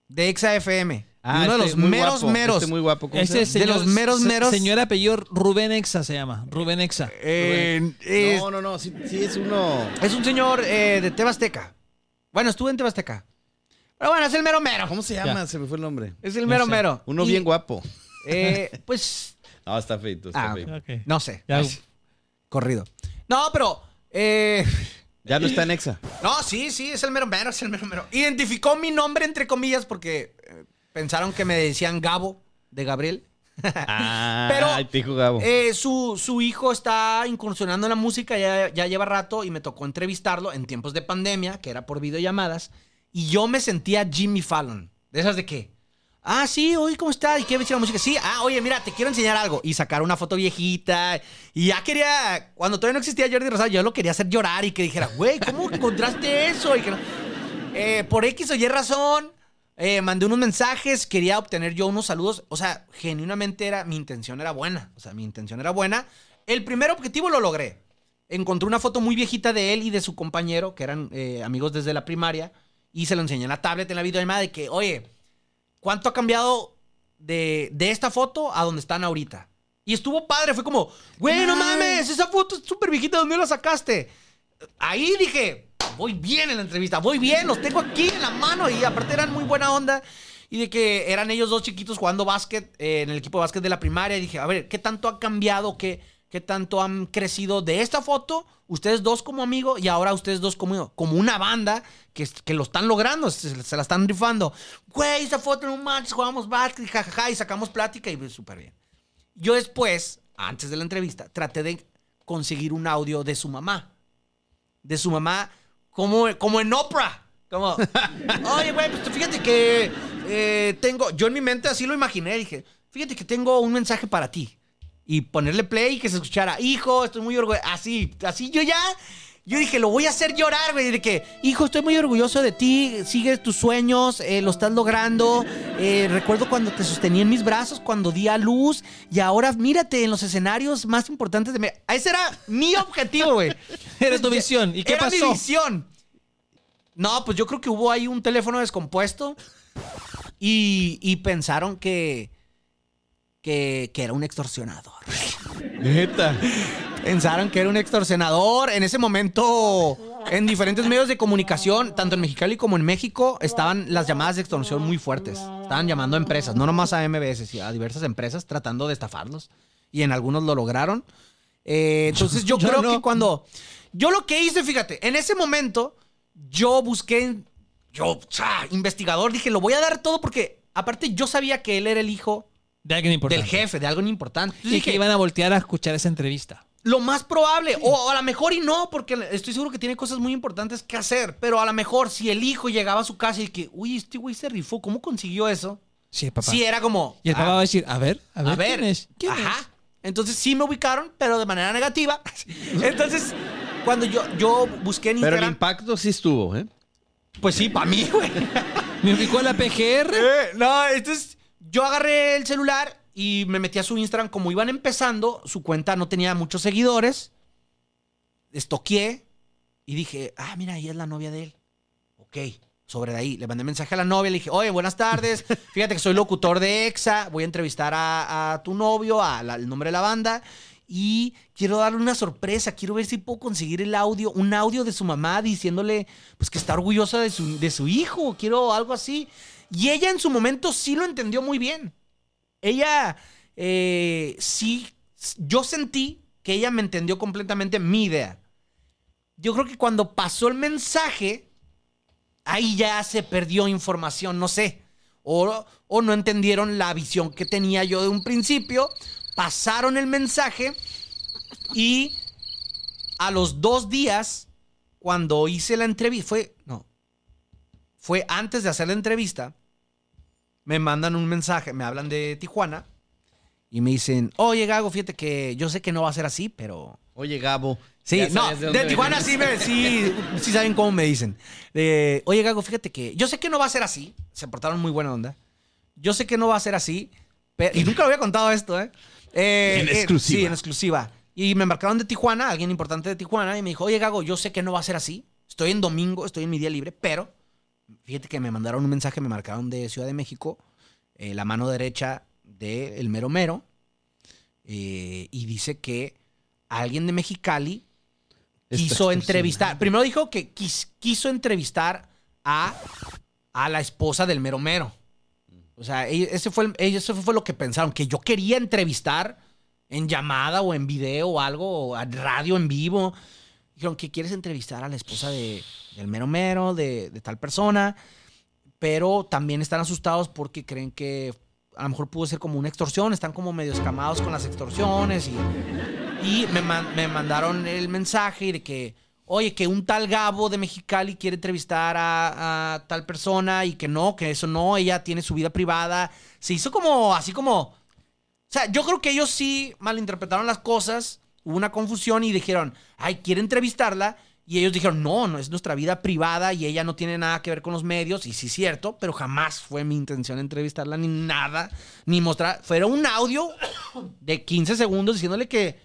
de Exa FM. Ah, uno de este los muy meros guapo, meros. este muy guapo. ¿cómo Ese se de señor, los meros meros- Señor apellido Rubén Exa se llama. Rubén Exa. Eh, es, No, no, no. Sí, sí es uno. es un señor eh, de Tebasteca. Bueno, estuve en Tebasteca. Pero bueno, es el mero mero. ¿Cómo se llama? Se me fue el nombre. Es el No mero sé. mero. Uno Y, bien guapo. eh, <laughs> pues, No, está feito, está Ah, feito. No sé. Ya. Corrido. No, pero... eh, Ya no está en Exa. No, sí, sí, es el mero mero, es el mero mero. Identificó mi nombre entre comillas porque eh, pensaron que me decían Gabo de Gabriel. <laughs> Ah, Pero, ay, pico Gabo. Eh, su, su hijo está incursionando en la música, ya, ya lleva rato y me tocó entrevistarlo en tiempos de pandemia, que era por videollamadas, y yo me sentía Jimmy Fallon. De esas de qué. Ah, sí, oye, ¿cómo está? ¿Y qué ves la música? Sí, ah, oye, mira, te quiero enseñar algo. Y sacar una foto viejita. Y ya quería, cuando todavía no existía Jordi Rosado, yo lo quería hacer llorar y que dijera, güey, ¿cómo encontraste eso? Y que no- Eh, por X o Y razón, eh, mandé unos mensajes, quería obtener yo unos saludos. O sea, genuinamente era, mi intención era buena. O sea, mi intención era buena. El primer objetivo lo logré. Encontré una foto muy viejita de él y de su compañero, que eran eh, amigos desde la primaria, y se lo enseñé en la tablet, en la videollamada, de que, oye, ¿cuánto ha cambiado de, de esta foto a donde están ahorita? Y estuvo padre, fue como, güey, no mames, esa foto es súper viejita, ¿dónde la sacaste? Ahí dije, voy bien en la entrevista, voy bien, los tengo aquí en la mano y aparte eran muy buena onda. Y de que eran ellos dos chiquitos jugando básquet eh, en el equipo de básquet de la primaria. Y dije, a ver, ¿qué tanto ha cambiado? ¿Qué, qué tanto han crecido de esta foto? Ustedes dos como amigos y ahora ustedes dos como, como una banda que, que lo están logrando, se, se la están rifando. Güey, esa foto no manches, jugamos básquet, jajaja, y sacamos plática y pues, súper bien. Yo después, antes de la entrevista, traté de conseguir un audio de su mamá. De su mamá, como, como en Oprah. Como, <laughs> oye, güey, pues fíjate que eh, tengo, yo en mi mente así lo imaginé, dije, fíjate que tengo un mensaje para ti. Y ponerle play y que se escuchara, hijo, estoy muy orgulloso, así, así yo ya, yo dije, lo voy a hacer llorar, güey, de que, hijo, estoy muy orgulloso de ti, sigue tus sueños, eh, lo estás logrando, eh, recuerdo cuando te sostenía en mis brazos, cuando di a luz, y ahora mírate en los escenarios más importantes de mi... Ese era mi objetivo, güey. <laughs> Era tu visión. ¿Y qué Era pasó? mi visión. No, pues yo creo que hubo ahí un teléfono descompuesto y, y pensaron que, que, que era un extorsionador. Neta. Pensaron que era un extorsionador. En ese momento, en diferentes medios de comunicación, tanto en Mexicali como en México, estaban las llamadas de extorsión muy fuertes. Estaban llamando a empresas, no nomás a MBS, sino a diversas empresas tratando de estafarlos. Y en algunos lo lograron. Eh, entonces yo, <laughs> Yo creo no. que cuando... Yo lo que hice, fíjate, en ese momento yo busqué, yo, cha, investigador, dije, lo voy a dar todo porque aparte yo sabía que él era el hijo De alguien importante. del jefe, de algo importante. Entonces Y dije, que iban a voltear a escuchar esa entrevista. lo más probable, o a lo mejor y no, porque estoy seguro que tiene cosas muy importantes que hacer, pero a lo mejor si el hijo llegaba a su casa y que, uy, este güey se rifó, ¿cómo consiguió eso? Sí, papá. Sí, era como... y el papá ah, va a decir, a ver, a ver, a ver, ¿quién es? ¿Quién ajá. es? Entonces sí me ubicaron, pero de manera negativa. <laughs> Entonces, cuando yo, yo busqué en Pero el Instagram, impacto sí estuvo, ¿eh? pues sí, para mí, güey. <laughs> Me ubicó la PGR. Eh, no, entonces yo agarré el celular y me metí a su Instagram. Como iban empezando, su cuenta no tenía muchos seguidores. Estoqué Y dije, ah, mira, ahí es la novia de él. Ok, sobre de ahí. Le mandé mensaje a la novia, le dije, oye, buenas tardes. <laughs> Fíjate que soy locutor de EXA. Voy a entrevistar a, a tu novio, al nombre de la banda. Y quiero darle una sorpresa. Quiero ver si puedo conseguir el audio, un audio de su mamá diciéndole pues que está orgullosa de su, de su hijo. Quiero algo así. Y ella en su momento sí lo entendió muy bien. Ella eh, sí, yo sentí que ella me entendió completamente mi idea. Yo creo que cuando pasó el mensaje, ahí ya se perdió información, no sé. O, o no entendieron la visión que tenía yo de un principio. Pasaron el mensaje y a los dos días, cuando hice la entrevista, fue, no, fue antes de hacer la entrevista, me mandan un mensaje, me hablan de Tijuana y me dicen, oye Gago, fíjate que yo sé que no va a ser así, pero... Oye, Gabo. Sí, ya no, de, Tijuana sí, me, sí, sí saben cómo me dicen. Oye Gago, fíjate que yo sé que no va a ser así. Se portaron muy buena onda. Yo sé que no va a ser así. pero- y nunca lo había contado esto, ¿eh? Eh, En eh, exclusiva. sí, en exclusiva. Y me marcaron de Tijuana, alguien importante de Tijuana, y me dijo, oye Gago, yo sé que no va a ser así. Estoy en domingo, estoy en mi día libre, pero fíjate que me mandaron un mensaje, me marcaron de Ciudad de México, eh, la mano derecha del mero mero, eh, y dice que alguien de Mexicali quiso entrevistar. Primero dijo que quis- quiso entrevistar a, a la esposa del mero mero. O sea, ellos- ese fue, el- eso fue lo que pensaron, que yo quería entrevistar en llamada o en video o algo, o a radio en vivo. Dijeron que quieres entrevistar a la esposa de, del mero mero, de, tal persona, pero también están asustados porque creen que a lo mejor pudo ser como una extorsión, están como medio escamados con las extorsiones y, me, me mandaron el mensaje de que, oye, que un tal Gabo de Mexicali quiere entrevistar a tal persona y que no, que eso no, ella tiene su vida privada. Se hizo como, así como... O sea, yo creo que ellos sí malinterpretaron las cosas, hubo una confusión y dijeron, ay, quiere entrevistarla. Y ellos dijeron, no, no es nuestra vida privada y ella no tiene nada que ver con los medios. Y sí, cierto, pero jamás fue mi intención entrevistarla ni nada, ni mostrar. Fuera un audio de 15 segundos diciéndole que,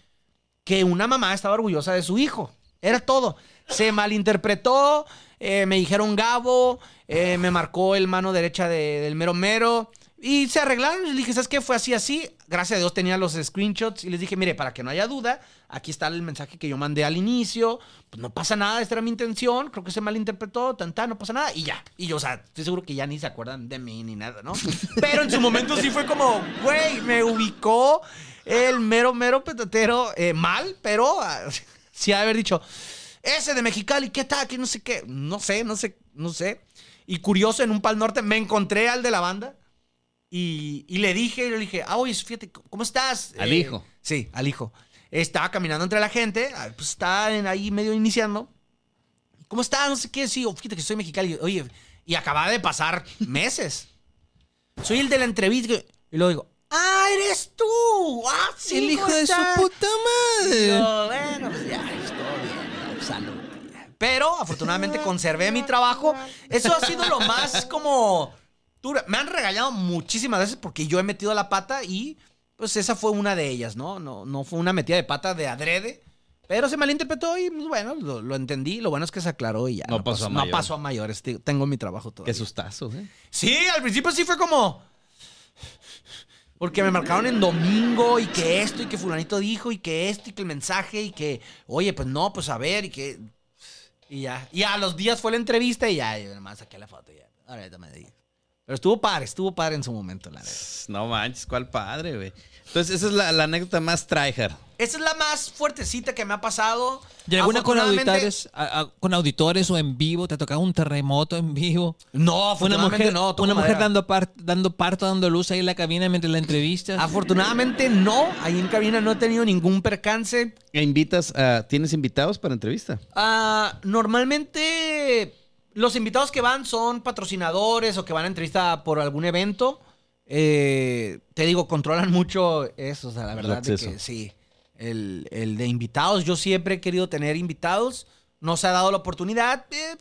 que una mamá estaba orgullosa de su hijo. Era todo. Se malinterpretó, eh, me dijeron Gabo, eh, me marcó el mano derecha de- del mero mero. Y se arreglaron. Y le dije, ¿sabes qué? Fue así, así. Gracias a Dios tenía los screenshots. Y les dije, mire, para que no haya duda, aquí está el mensaje que yo mandé al inicio. Pues no pasa nada, esta era mi intención. Creo que se malinterpretó, tan, tan, no pasa nada. Y ya. Y yo, o sea, estoy seguro que ya ni se acuerdan de mí ni nada, ¿no? <laughs> Pero en su momento sí fue como, güey, me ubicó el mero, mero petatero eh, mal, pero ah, <laughs> sí haber dicho, ese de Mexicali, ¿qué tal? Que no sé qué. No sé, no sé, no sé. Y curioso, en un Pal Norte me encontré al de la banda. Y, y le dije, le dije, ah, oye, fíjate, ¿cómo estás? Al Eh, hijo. Sí, al hijo. Estaba caminando entre la gente, ah, pues está en- ahí medio iniciando. ¿Cómo estás? No sé qué, sí, fíjate que soy mexicali. Oye, y acababa de pasar meses. Soy el de la entrevista. Y luego digo, ¡ah, eres tú! ¡Ah, sí! el hijo ¿cómo de su estás?". puta madre. yo, bueno, pues ya, todo bien, ya, salud. Pero afortunadamente conservé mi trabajo. Eso ha sido lo más como Me han regañado muchísimas veces porque yo he metido la pata y pues esa fue una de ellas, ¿no? No, no fue una metida de pata de adrede. Pero se malinterpretó y pues, bueno, lo, lo entendí. Lo bueno es que se aclaró y ya. No pasó a No pasó a mayores. Te- Tengo mi trabajo Qué todavía. sustazos, ¿eh? Sí, al principio sí fue como. Porque me marcaron en domingo y que esto y que fulanito dijo y que esto y que el mensaje y que, oye, pues no, pues a ver y que... Y ya. Y a los días fue la entrevista y ya, yo nada más saqué la foto y ya. Ahorita me di. Pero estuvo padre, estuvo padre en su momento, la neta. No manches, cuál padre, güey. Entonces, esa es la, la anécdota más tryhard. Esa es la más fuertecita que me ha pasado. ¿Y alguna con auditores, a- a- con auditores o en vivo? ¿Te ha tocado un terremoto en vivo? No, Una afortunadamente mujer, no. toco una mujer madera. dando, par- dando parto, dando luz ahí en la cabina mientras la entrevistas. Afortunadamente no. Ahí en cabina no he tenido ningún percance. ¿E invitas a, ¿Tienes invitados para entrevista? Ah, normalmente los invitados que van son patrocinadores o que van a entrevista por algún evento. Eh, te digo, controlan <laughs> mucho eso, o sea, la verdad de que sí. El, el de invitados, yo siempre he querido tener invitados. No se ha dado la oportunidad. Eh,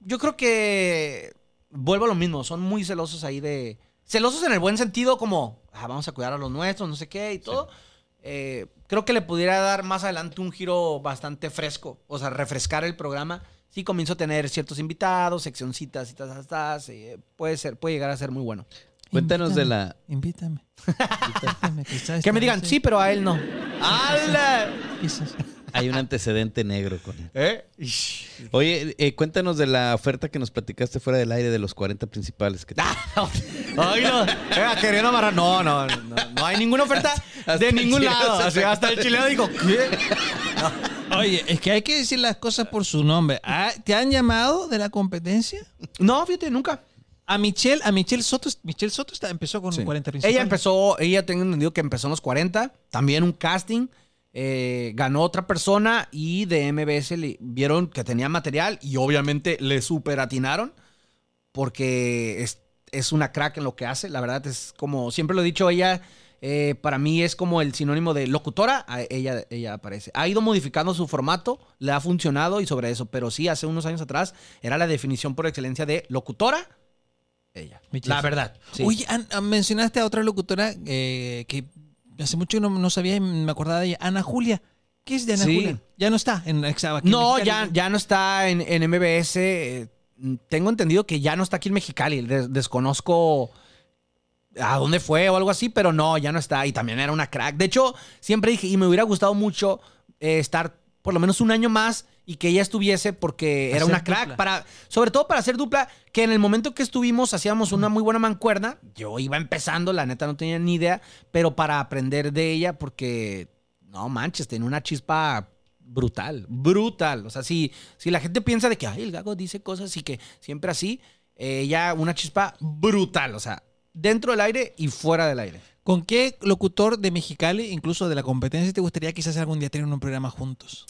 yo creo que vuelvo a lo mismo. Son muy celosos ahí de. Celosos en el buen sentido, como "Ah, vamos a cuidar a los nuestros, no sé qué y todo. eh, creo que le pudiera dar más adelante un giro bastante fresco, o sea, refrescar el programa. Sí, comienzo a tener ciertos invitados, seccioncitas y tas, tas, eh, puede ser, puede llegar a ser muy bueno. Cuéntanos de la. Invítame. Invítame, que me digan, sí, pero a él no. ¡Hala! Quizás. Hay un antecedente negro con él. ¿Eh? Oye, eh, cuéntanos de la oferta que nos platicaste fuera del aire de los 40 principales. Que <laughs> Ay, no. Eh, queriendo amarrar. No, no, no. No hay ninguna oferta <laughs> Hasta de el ningún chileno lado. hasta el chileno dijo, ¿qué? <laughs> Oye, es que hay que decir las cosas por su nombre. Ah, ¿Te han llamado de la competencia? No, fíjate, nunca. A Michelle, a Michelle Soto, Michelle Soto está- empezó con 40 principales. Ella empezó, ella tengo entendido que empezó en los 40, también un casting, eh, ganó otra persona y de MBS le vieron que tenía material y obviamente le superatinaron porque es, es una crack en lo que hace, la verdad es como, siempre lo he dicho, ella eh, para mí es como el sinónimo de locutora, ella, ella aparece. Ha ido modificando su formato, le ha funcionado y sobre eso, pero sí, hace unos años atrás era la definición por excelencia de locutora, ella. La verdad. sí. Oye, mencionaste a otra locutora eh, que hace mucho no, no sabía y me acordaba de ella, Ana Julia. ¿Qué es de Ana Sí. Julia? Ya no está en Exaba. No, ya, ya no está en, en MBS. eh, Tengo entendido que ya no está aquí en Mexicali. Des- desconozco a dónde fue o algo así, pero no, ya no está. Y también era una crack. De hecho, siempre dije, y me hubiera gustado mucho eh, estar por lo menos un año más y que ella estuviese porque era una crack. dupla. Para, sobre todo para hacer dupla, que en el momento que estuvimos hacíamos una muy buena mancuerna. Yo iba empezando, la neta no tenía ni idea, pero para aprender de ella porque, no manches, tenía una chispa brutal, brutal. O sea, si, si la gente piensa de que, ay, el gago dice cosas y que siempre así, eh, ella una chispa brutal. O sea, dentro del aire y fuera del aire. ¿Con qué locutor de Mexicali, incluso de la competencia, te gustaría quizás algún día tener un programa juntos?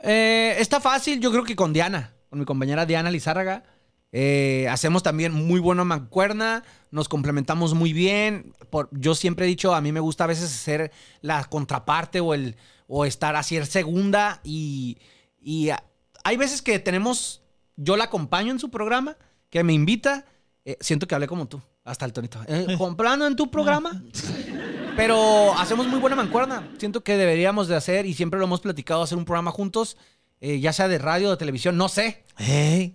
Eh, está fácil, yo creo que con Diana, con mi compañera Diana Lizárraga. Eh, hacemos también muy buena mancuerna, nos complementamos muy bien. Por, yo siempre he dicho, a mí me gusta a veces ser la contraparte o, el, o estar así en segunda. Y, y hay veces que tenemos, yo la acompaño en su programa, que me invita. eh, siento que hablé como tú, hasta el tonito. Eh, comprando en tu programa. Pero hacemos muy buena mancuerna. Siento que deberíamos de hacer, y siempre lo hemos platicado, hacer un programa juntos, eh, ya sea de radio o de televisión, no sé.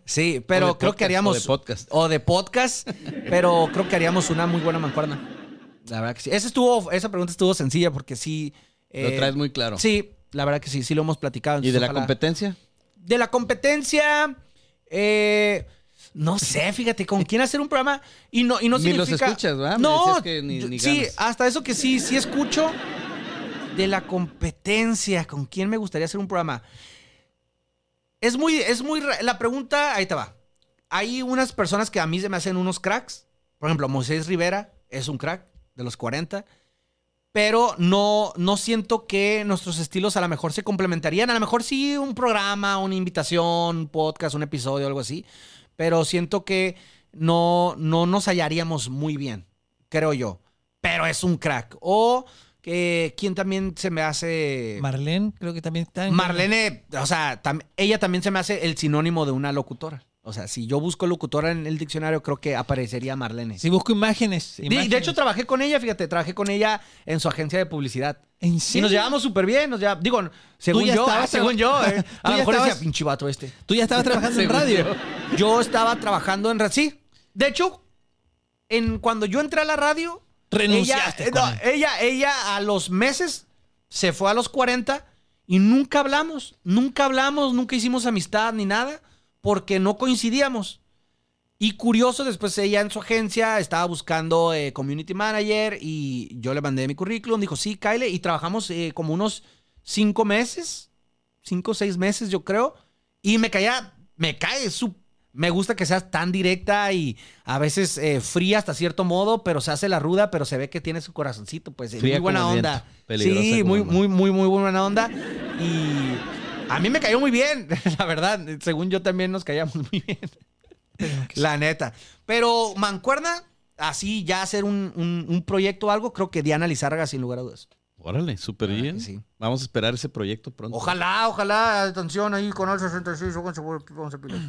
Sí, pero creo podcast, que haríamos... o de podcast. O de podcast, pero creo que haríamos una muy buena mancuerna. La verdad que sí. Esa, estuvo, esa pregunta estuvo sencilla porque sí... Lo eh, traes muy claro. Sí, la verdad que sí, sí lo hemos platicado. ¿Y de la ojalá- competencia? de la competencia, eh, no sé, fíjate, con quién hacer un programa y no, y no Ni los significa... escuchas, ¿verdad? No, que ni- ni sí, hasta eso que sí, sí escucho. De la competencia, ¿con quién me gustaría hacer un programa? Es muy, es muy, la pregunta, ahí te va. Hay unas personas que a mí se me hacen unos cracks. Por ejemplo, Moisés Rivera es un crack de los 40 pero no, no siento que nuestros estilos a lo mejor se complementarían. A lo mejor sí un programa, una invitación, un podcast, un episodio, algo así. Pero siento que no, no nos hallaríamos muy bien, creo yo. Pero es un crack. O que quien también se me hace... Marlene, creo que también está en. Marlene, o sea, tam- ella también se me hace el sinónimo de una locutora. O sea, si yo busco locutora en el diccionario, creo que aparecería Marlene. Si busco imágenes. De- imágenes. De hecho, trabajé con ella, fíjate, trabajé con ella en su agencia de publicidad. ¿En Y serio? nos llevamos súper bien, nos llevamos, digo, según yo, estabas ah, según yo, eh, <laughs> a lo mejor decía, estabas- pinche vato este. Tú ya estabas <laughs> trabajando en radio. yo. Yo estaba trabajando en radio, sí. De hecho, en, cuando yo entré a la radio, Renunciaste ella, con no, ella, ella a los meses se fue a los 40 y nunca hablamos, nunca hablamos, nunca hicimos amistad ni nada, porque no coincidíamos. Y curioso, después ella en su agencia estaba buscando eh, community manager y yo le mandé mi currículum, dijo, sí, Kyle, y trabajamos eh, como unos cinco meses, cinco o seis meses yo creo, y me caía, me cae, su, me gusta que seas tan directa y a veces eh, fría hasta cierto modo, pero se hace la ruda, pero se ve que tiene su corazoncito, pues Fría muy buena onda. Sí, muy, muy, muy, muy buena onda. Y a mí me cayó muy bien, <laughs> la verdad. Según yo también nos caíamos muy bien. La neta. Pero Mancuerna, así ya hacer un, un- un proyecto o algo, creo que Diana Lizárraga, sin lugar a dudas. Órale, súper bien. que sí. Vamos a esperar ese proyecto pronto. Ojalá, ojalá, atención ahí con el 66, pónganse, pónganse pilas.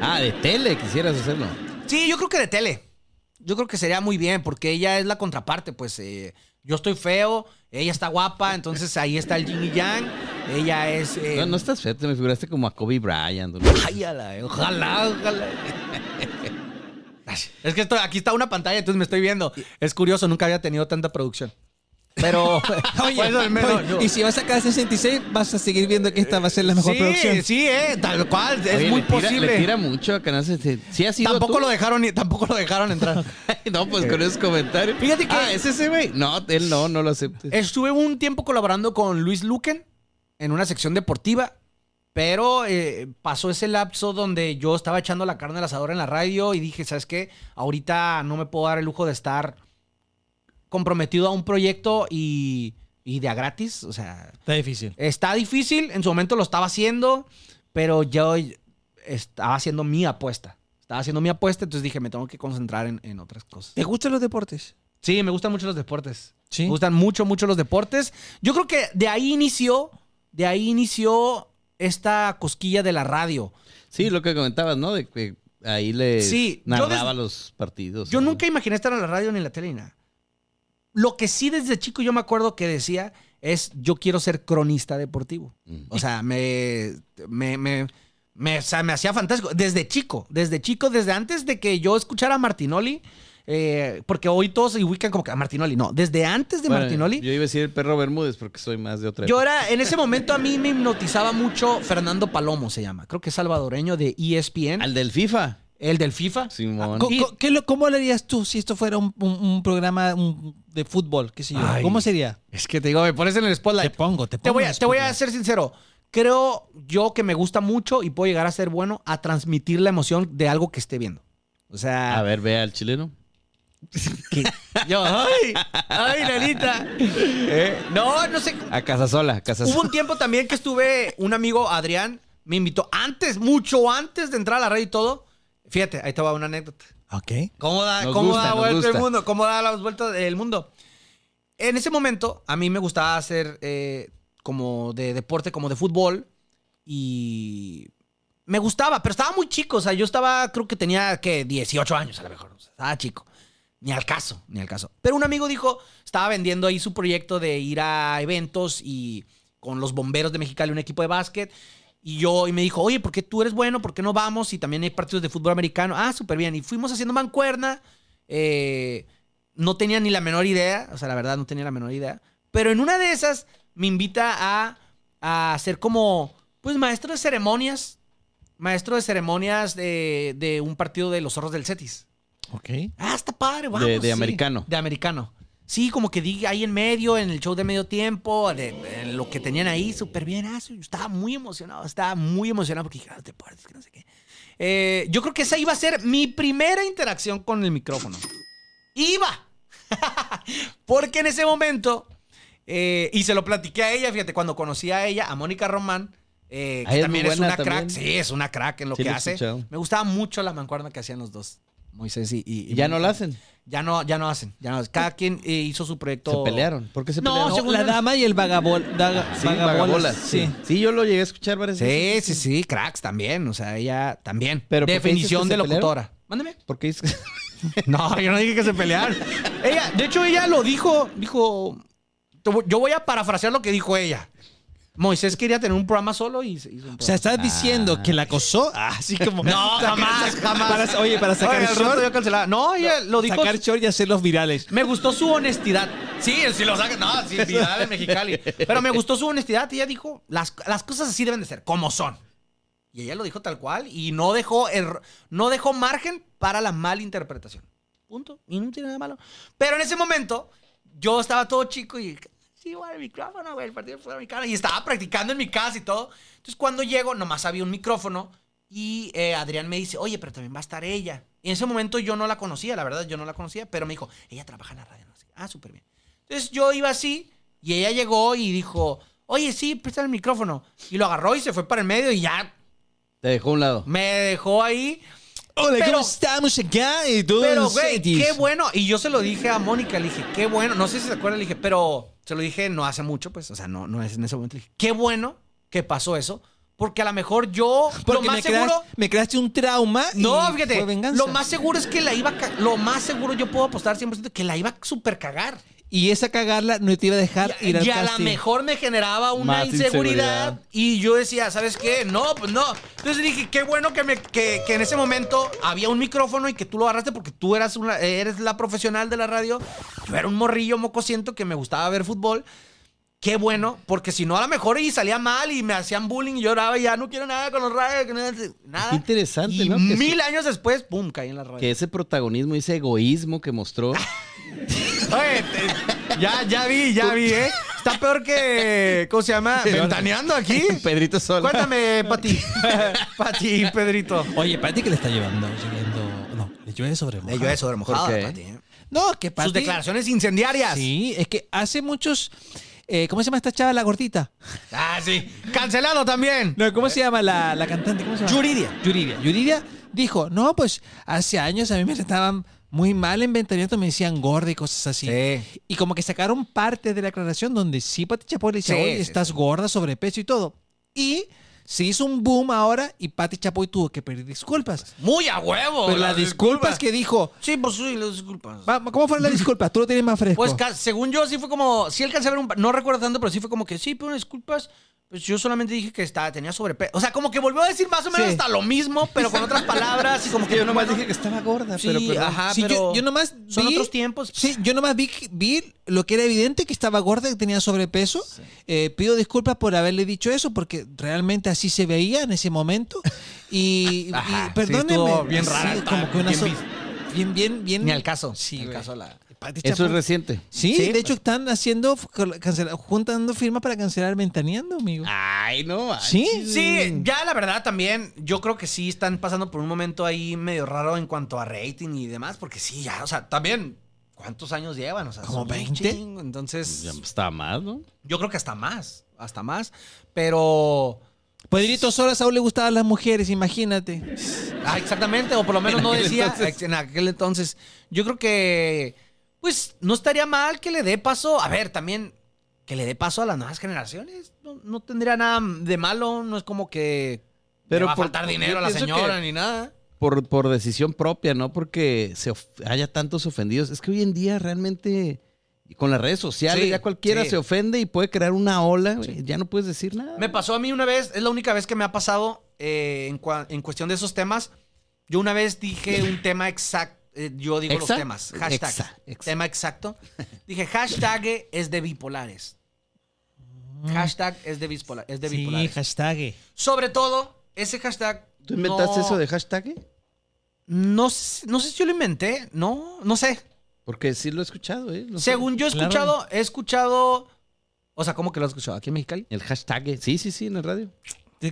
Ah, de tele quisieras hacerlo. Sí, yo creo que de tele. yo creo que sería muy bien, porque ella es la contraparte, pues eh, yo estoy feo, ella está guapa, entonces ahí está el yin y yang. Ella es. eh, No, no estás feo, te me figuraste como a Kobe Bryant. Ay, ojalá, ojalá. <laughs> Es que esto- aquí está una pantalla, entonces me estoy viendo. Es curioso, nunca había tenido tanta producción. Pero. <laughs> Oye, menos, yo- y si vas a sacar 66, vas a seguir viendo que esta va a ser la mejor sí, producción. sí, eh, tal cual, es Oye, muy le tira- posible. Le tira mucho a Canal 60. ¿Sí ha sido tampoco tú? lo dejaron ni- tampoco lo dejaron entrar. <laughs> no, pues con esos comentarios. Fíjate que- Ah, ¿es ese güey? No, él no, no lo aceptes. Estuve un tiempo colaborando con Luis Luquen en una sección deportiva, pero eh, pasó ese lapso donde yo estaba echando la carne al asador en la radio y dije, ¿sabes qué? Ahorita no me puedo dar el lujo de estar comprometido a un proyecto y, y de a gratis. O sea, Está difícil. está difícil, en su momento lo estaba haciendo, pero yo estaba haciendo mi apuesta. Estaba haciendo mi apuesta, entonces dije, me tengo que concentrar en, en otras cosas. ¿Te gustan los deportes? Sí, me gustan mucho los deportes. Sí. Me gustan mucho, mucho los deportes. Yo creo que de ahí inició, de ahí inició esta cosquilla de la radio. Sí, lo que comentabas, ¿no? De que ahí le Sí, yo narraba des- los partidos. Yo ¿no? nunca imaginé estar en la radio ni en la tele ni nada. Lo que sí desde chico yo me acuerdo que decía es yo quiero ser cronista deportivo. Mm. O sea, me, me, me, me- o sea, me hacía fantástico. Desde chico, desde chico, desde antes de que yo escuchara a Martinoli, eh, porque hoy todos se ubican como que a Martinoli. No, desde antes de Bueno, Martinoli. Yo iba a decir el perro Bermúdez porque soy más de otra Yo era, en ese momento a mí me hipnotizaba mucho Fernando Palomo, se llama. Creo que es salvadoreño de ESPN. Al del FIFA. El del FIFA. Simón. Y- co- ¿qué lo- ¿Cómo lo harías tú si esto fuera un, un- un programa un- de fútbol? ¿Qué sé yo? Ay. ¿Cómo sería? Es que te digo, me pones en el Te spotlight. pongo, te Te pongo. voy, en a, te voy a ser sincero. Creo yo que me gusta mucho y puedo llegar a ser bueno a transmitir la emoción de algo que esté viendo. O sea, A ver, ve al chileno. yo, ay, ay, nanita. Eh, no, no sé. A Casasola, Hubo Casasola. un tiempo también que estuve, un amigo, Adrián, me invitó antes, mucho antes de entrar a la radio y todo. Fíjate, ahí te va una anécdota. Ok. ¿Cómo da, Nos cómo gusta, da vuelta el mundo? ¿Cómo da las vueltas del mundo? En ese momento, a mí me gustaba hacer eh, como de deporte, como de fútbol. Y me gustaba, pero estaba muy chico. O sea, yo estaba, creo que tenía que 18 años a lo mejor. O sea, estaba chico. Ni al caso, ni al caso. Pero un amigo dijo, estaba vendiendo ahí su proyecto de ir a eventos y con los bomberos de Mexicali, un equipo de básquet. Y yo, y me dijo, oye, ¿por qué tú eres bueno? ¿Por qué no vamos? Y también hay partidos de fútbol americano. Ah, súper bien. Y fuimos haciendo mancuerna. Eh, no tenía ni la menor idea. O sea, la verdad, no tenía la menor idea. Pero en una de esas me invita a, a ser como, pues, maestro de ceremonias. Maestro de ceremonias de, de un partido de los zorros del Cetis. Ok. Ah, está padre, vamos. De- de sí. americano. De americano. Sí, como que di ahí en medio, en el show de medio tiempo, de, en lo que tenían ahí, súper bien. Ah, estaba muy emocionado, estaba muy emocionado porque dije, ah, deportes, que no sé qué. Eh, yo creo que esa iba a ser mi primera interacción con el micrófono. Iba. <laughs> porque en ese momento, eh, y se lo platiqué a ella, fíjate, cuando conocí a ella, a Mónica Román, eh, que también es buena una crack. Sí, es una crack en lo Sí, que lo hace. escuchado. Me gustaba mucho la mancuerna que hacían los dos. Moisés y, y- Y ya no la hacen. Ya no, ya no hacen. Ya no, cada quien eh, hizo su proyecto. Se pelearon. ¿Por qué se No, pelearon? No, según la dama y el vagabol, daga- Sí, vagabolas. vagabolas. Sí. Sí. yo lo llegué a escuchar varias Sí, veces. sí, sí, cracks también. O sea, ella también. Pero ¿por qué Definición de que se pelearon? locutora. Mándeme. Porque es <laughs> No, yo no dije que se pelearon. <laughs> ella, de hecho, ella lo dijo. Dijo. te voy- Yo voy a parafrasear lo que dijo ella. Moisés quería tener un programa solo y se hizo un O sea, estás diciendo que la acosó. Ah, Así como. No, <laughs> jamás, jamás. Para- oye, para sacar Oye, rato short. yo cancelaba. No, ella lo dijo. Sacar short y hacerlos virales. Me gustó su honestidad. Sí, si lo saca. No, sí, viral en Mexicali. Pero me gustó su honestidad. Y ella dijo: las, las cosas así deben de ser, como son. Y ella lo dijo tal cual. Y no dejó, erro- no dejó margen para la malinterpretación. Punto. Y no tiene nada malo. Pero en ese momento, yo estaba todo chico y. Sí, güey, el micrófono, güey, el partido fue mexicano. Y estaba practicando en mi casa y todo. Entonces, cuando llego, nomás había un micrófono. Y eh, Adrián me dice, oye, pero también va a estar ella. Y en ese momento yo no la conocía, la verdad, yo no la conocía. Pero me dijo, ella trabaja en la radio. No sé. Ah, súper bien. Entonces yo iba así. Y ella llegó y dijo, oye, sí, presta el micrófono. Y lo agarró y se fue para el medio y ya Te dejó a un lado. me dejó ahí. Hola, Pero- ¿cómo estamos acá? Y todo Pero, güey, qué bueno. Y yo se lo dije a Mónica, le dije, qué bueno. No sé si se acuerdan, le dije, pero se lo dije no hace mucho, pues, o sea, no, no es en ese momento. Le dije, qué bueno que pasó eso, Porque a lo mejor yo, Porque lo más me, seguro... creas- me creaste un trauma. y No, fue fíjate, venganza. lo más seguro es que la iba a Lo más seguro yo puedo apostar 100% que la iba a super cagar. Y esa cagarla no te iba a dejar Y, ir al y a lo mejor me generaba una Más inseguridad, inseguridad. Y yo decía, ¿sabes qué? No, pues no. Entonces dije, qué bueno que, me, que, que en ese momento había un micrófono y que tú lo agarraste porque tú eras una, eres la profesional de la radio. Yo era un morrillo mocosiento que me gustaba ver fútbol. Qué bueno, porque si no, a lo mejor y salía mal y me hacían bullying y lloraba y ya no quiero nada con los radios, nada. Qué interesante, Y ¿no? Que mil años después, pum, caí en la radio. Que ese protagonismo, ese egoísmo que mostró. <laughs> Oye, te- ya, ya vi, ya vi, ¿eh? Está peor que. ¿Cómo se llama? Ventaneando aquí. <laughs> Pedrito Sola. Cuéntame, Pati. <laughs> Pati, Pedrito. Oye, Pati que le está llevando, lloviendo. No, le llueve sobre mojado. Le llueve sobre mojado, ¿Por qué? Pati. ¿eh? No, que Pati. Sus declaraciones incendiarias. Sí, es que hace muchos. eh, ¿Cómo se llama esta chava, la gordita? Ah, sí. Cancelado también. No, ¿cómo se llama la, la cantante? ¿Cómo se llama? Yuridia. Yuridia. Yuridia dijo, no, pues hace años a mí me trataban muy mal en Ventaneando, me decían gorda y cosas así. Sí. Y como que sacaron parte de la aclaración donde sí Pati Chapoy le decía, Sí, oye, sí, estás gorda, sobrepeso y todo. Y se hizo un boom ahora y Pati Chapoy tuvo que pedir disculpas. Muy a huevo. Pero las disculpas que dijo, Sí, pues sí, las disculpas. ¿cómo fueron las disculpas? Tú lo tienes más fresco. Pues según yo, sí fue como. Sí alcancé a ver un. No recuerdo tanto, pero sí fue como que sí, pero disculpas. Pues yo solamente dije que estaba, tenía sobrepeso. O sea, como que volvió a decir más o menos Sí. hasta lo mismo, pero con otras palabras y como que yo nomás bueno, dije que estaba gorda, Sí, pero perdón. ajá, Sí, yo- pero yo, nomás son vi- otros tiempos. Sí, yo nomás vi, vi lo que era evidente que estaba gorda, que tenía sobrepeso. Eh, pido disculpas por haberle dicho eso, porque realmente así se veía en ese momento. Y, y Ajá, sí, perdónenme. bien está como que una bien so- bien, bien, bien. Ni al caso. Sí, al caso la- Pati Eso Chapoy. es reciente. Sí, Sí, de hecho están haciendo, cancela- juntando firmas para cancelar Ventaneando, amigo. Ay, no. manches. Sí. Sí, ya la verdad también, yo creo que sí están pasando por un momento ahí medio raro en cuanto a rating y demás, porque sí, ya, o sea, también, ¿cuántos años llevan? O sea, ¿Como son un 20? chingo, entonces, Ya está más, ¿no? yo creo que hasta más, hasta más, pero... Pedrito Sola a Saúl le gustaban las mujeres, imagínate. Ah, exactamente, o por lo menos En no decía entonces. en aquel entonces. Yo creo que, pues, no estaría mal que le dé paso. A ver, también que le dé paso a las nuevas generaciones. No, no tendría nada de malo. No es como que Pero le va a por- faltar dinero a la señora ni nada. Por, por decisión propia, no porque se haya tantos ofendidos. Es que hoy en día realmente, y con las redes sociales, Sí, ya cualquiera sí. se ofende y puede crear una ola. Ya no puedes decir nada. Me pasó a mí una vez, es la única vez que me ha pasado eh, en, en cuestión de esos temas. Yo una vez dije un tema exacto. Yo digo los temas. Hashtag. Exa, exa. Tema exacto. Dije, hashtag es de bipolares. Hashtag es de, bipola- es de Sí, bipolares. hashtag. Sobre todo, ese hashtag. ¿Tú inventaste no- eso de hashtag? No, sé- no sé si yo lo inventé. No, no sé. Porque sí lo he escuchado, ¿eh? No sé. Según yo he Claro. escuchado, he escuchado. O sea, ¿cómo que lo has escuchado? ¿Aquí en Mexicali? El hashtag. Sí, sí, sí, en la radio.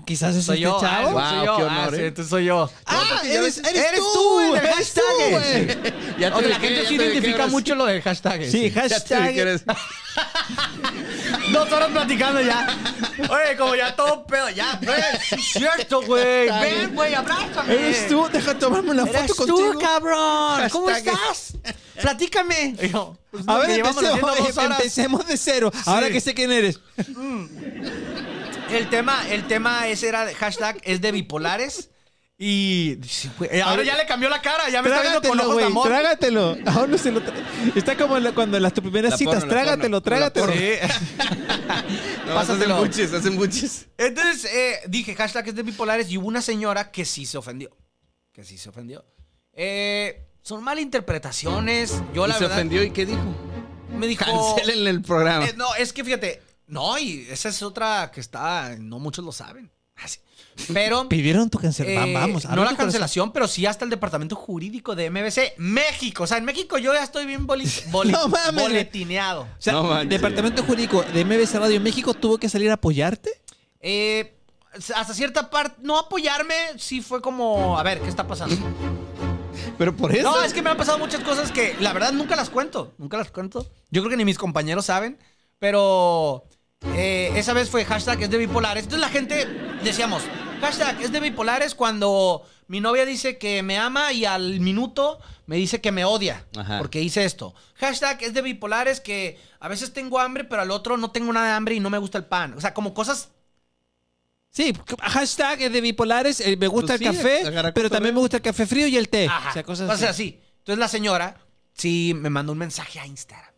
Quizás es Soy este yo. chavo. ah, Wow, soy yo. qué Ah, honor, sí, ¿eh? entonces soy yo. Ah, eres, eres, eres tú, tú, el eres hashtag. tú, <laughs> la gente ya sí identifica mucho lo del hashtag. Sí, hashtag. eres- <laughs> Dos horas platicando ya. Oye, como ya todo pedo. Ya, güey. Sí es cierto, güey. Ven, güey, abrázame. Eres tú, deja tomarme una Eres foto tú, contigo. cabrón. ¿Cómo estás? Platícame. Yo, pues, A ver, empecemos, de cero. Ahora que sé quién eres. El tema, el tema ese era de hashtag es de bipolares. Y eh, ahora ya le cambió la cara, ya me está viendo con Trágatelo, de amor. trágatelo. No se lo tra- Está como la- cuando en las tus primeras La citas. porno, trágatelo, porno, trágatelo. <laughs> No, <laughs> Pásatelo. hacen buches, hacen buches. Entonces eh, dije hashtag es de bipolares y hubo una señora que sí se ofendió. Que sí se ofendió. Eh, son malinterpretaciones. Yo ¿Y la se verdad ofendió y qué dijo? me dijo. Cancelen el programa. Eh, no, es que fíjate. No, y esa es otra que está. No muchos lo saben. Así. Pero. <laughs> Pidieron tu cancelación. Eh, Vamos, no la corazón. cancelación, pero sí hasta el departamento jurídico de MBC México. O sea, en México yo ya estoy bien boli- <laughs> boli- No mames. boletineado. O sea, No manches. Departamento Jurídico de MBC Radio México tuvo que salir a apoyarte. Eh, hasta cierta parte, no apoyarme, sí fue como, a ver, ¿qué está pasando? <laughs> Pero por eso. No, es que me han pasado muchas cosas que la verdad nunca las cuento, nunca las cuento. Yo creo que ni mis compañeros saben, pero eh, esa vez fue hashtag es de bipolares. Entonces la gente decíamos, hashtag es de bipolares cuando mi novia dice que me ama y al minuto me dice que me odia Ajá. porque hice esto. Hashtag es de bipolares que a veces tengo hambre, pero al otro no tengo nada de hambre y no me gusta el pan. O sea, como cosas Sí, hashtag es de bipolares, eh, me gusta Pues el sí, café, pero también me gusta el café frío y el té. Ajá. O sea, cosas así. así. Entonces la señora sí me mandó un mensaje a Instagram.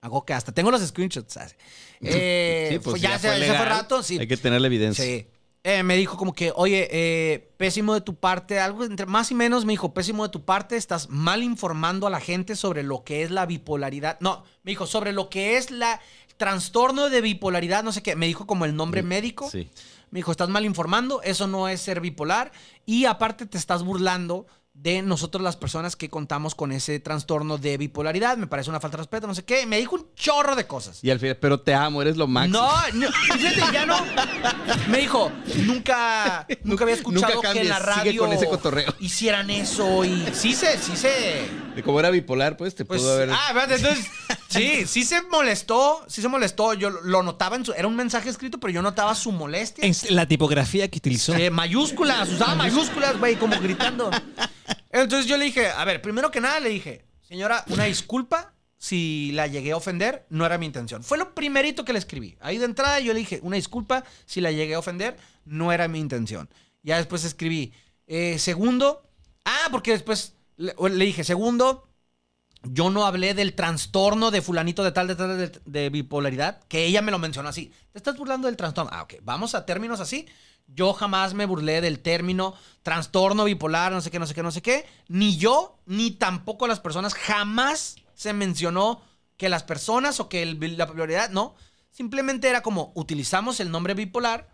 Hago que hasta tengo los screenshots. ¿sabes? <laughs> Eh, Sí, pues fue- ya, ya se, fue se fue legal. rato, sí. Hay que tener la evidencia. Sí. Eh, me dijo como que, oye, eh, pésimo de tu parte, algo entre más y menos me dijo, pésimo de tu parte, estás mal informando a la gente sobre lo que es la bipolaridad. No, me dijo, sobre lo que es la trastorno de bipolaridad, no sé qué. Me dijo como el nombre médico. Sí. Me dijo, estás mal informando, eso no es ser bipolar. Y aparte te estás burlando de nosotros las personas que contamos con ese trastorno de bipolaridad. Me parece una falta de respeto, no sé qué. Me dijo un chorro de cosas. Y al final, pero te amo, eres lo máximo. No, no, fíjate, ya no. Me dijo, nunca, nunca había escuchado Nunca que en la sigue radio con ese cotorreo. hicieran eso y sí se, sí se, De como era bipolar, pues te pues, pudo haber. ah, espérate, entonces, sí, sí se molestó, sí se molestó. Yo lo notaba en su, era un mensaje escrito, pero yo notaba su molestia. En la tipografía que utilizó. Eh, mayúsculas, usaba mayúsculas, güey, como gritando. Entonces yo le dije, a ver, primero que nada le dije, señora, una disculpa si la llegué a ofender, no era mi intención. Fue lo primerito que le escribí. Ahí de entrada yo le dije, una disculpa si la llegué a ofender, no era mi intención. Ya después escribí, eh, segundo, ah, porque después le, dije, segundo, yo no hablé del trastorno de fulanito de tal, de tal, de, de bipolaridad, que ella me lo mencionó así. ¿Te estás burlando del trastorno? Ah, ok. Vamos a términos así. Yo jamás me burlé del término trastorno bipolar, no sé qué, no sé qué, no sé qué. Ni yo, ni tampoco las personas. Jamás se mencionó que las personas o que el- la bipolaridad, no. Simplemente era como utilizamos el nombre bipolar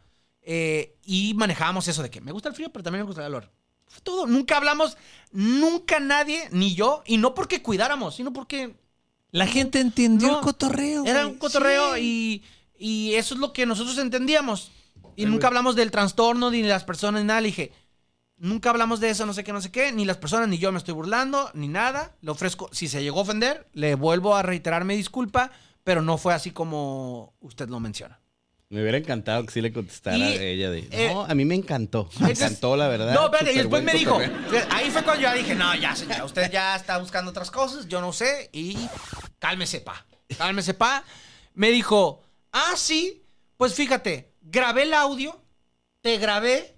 eh, y manejábamos eso de que me gusta el frío, pero también me gusta el calor. Fue todo. Nunca hablamos, nunca nadie, ni yo, y no porque cuidáramos, sino porque La gente entendió No, el cotorreo. era un cotorreo Sí. y, y eso es lo que nosotros entendíamos. Y nunca hablamos del trastorno, ni de las personas, ni nada. Le dije, nunca hablamos de eso, no sé qué, no sé qué. Ni las personas, ni yo me estoy burlando, ni nada. Le ofrezco, si se llegó a ofender, le vuelvo a reiterar mi disculpa, pero no fue así como usted lo menciona. Me hubiera encantado que sí le contestara Y, a ella de. eh, no, a mí me encantó. Me Entonces- encantó, la verdad. No, espérate, y después me dijo. Ahí fue cuando yo ya dije, no, ya, señora, usted ya está buscando otras cosas, yo no sé, y cálmese, pa. Cálmese, pa. Me dijo, ah, sí, pues fíjate, grabé el audio, te grabé,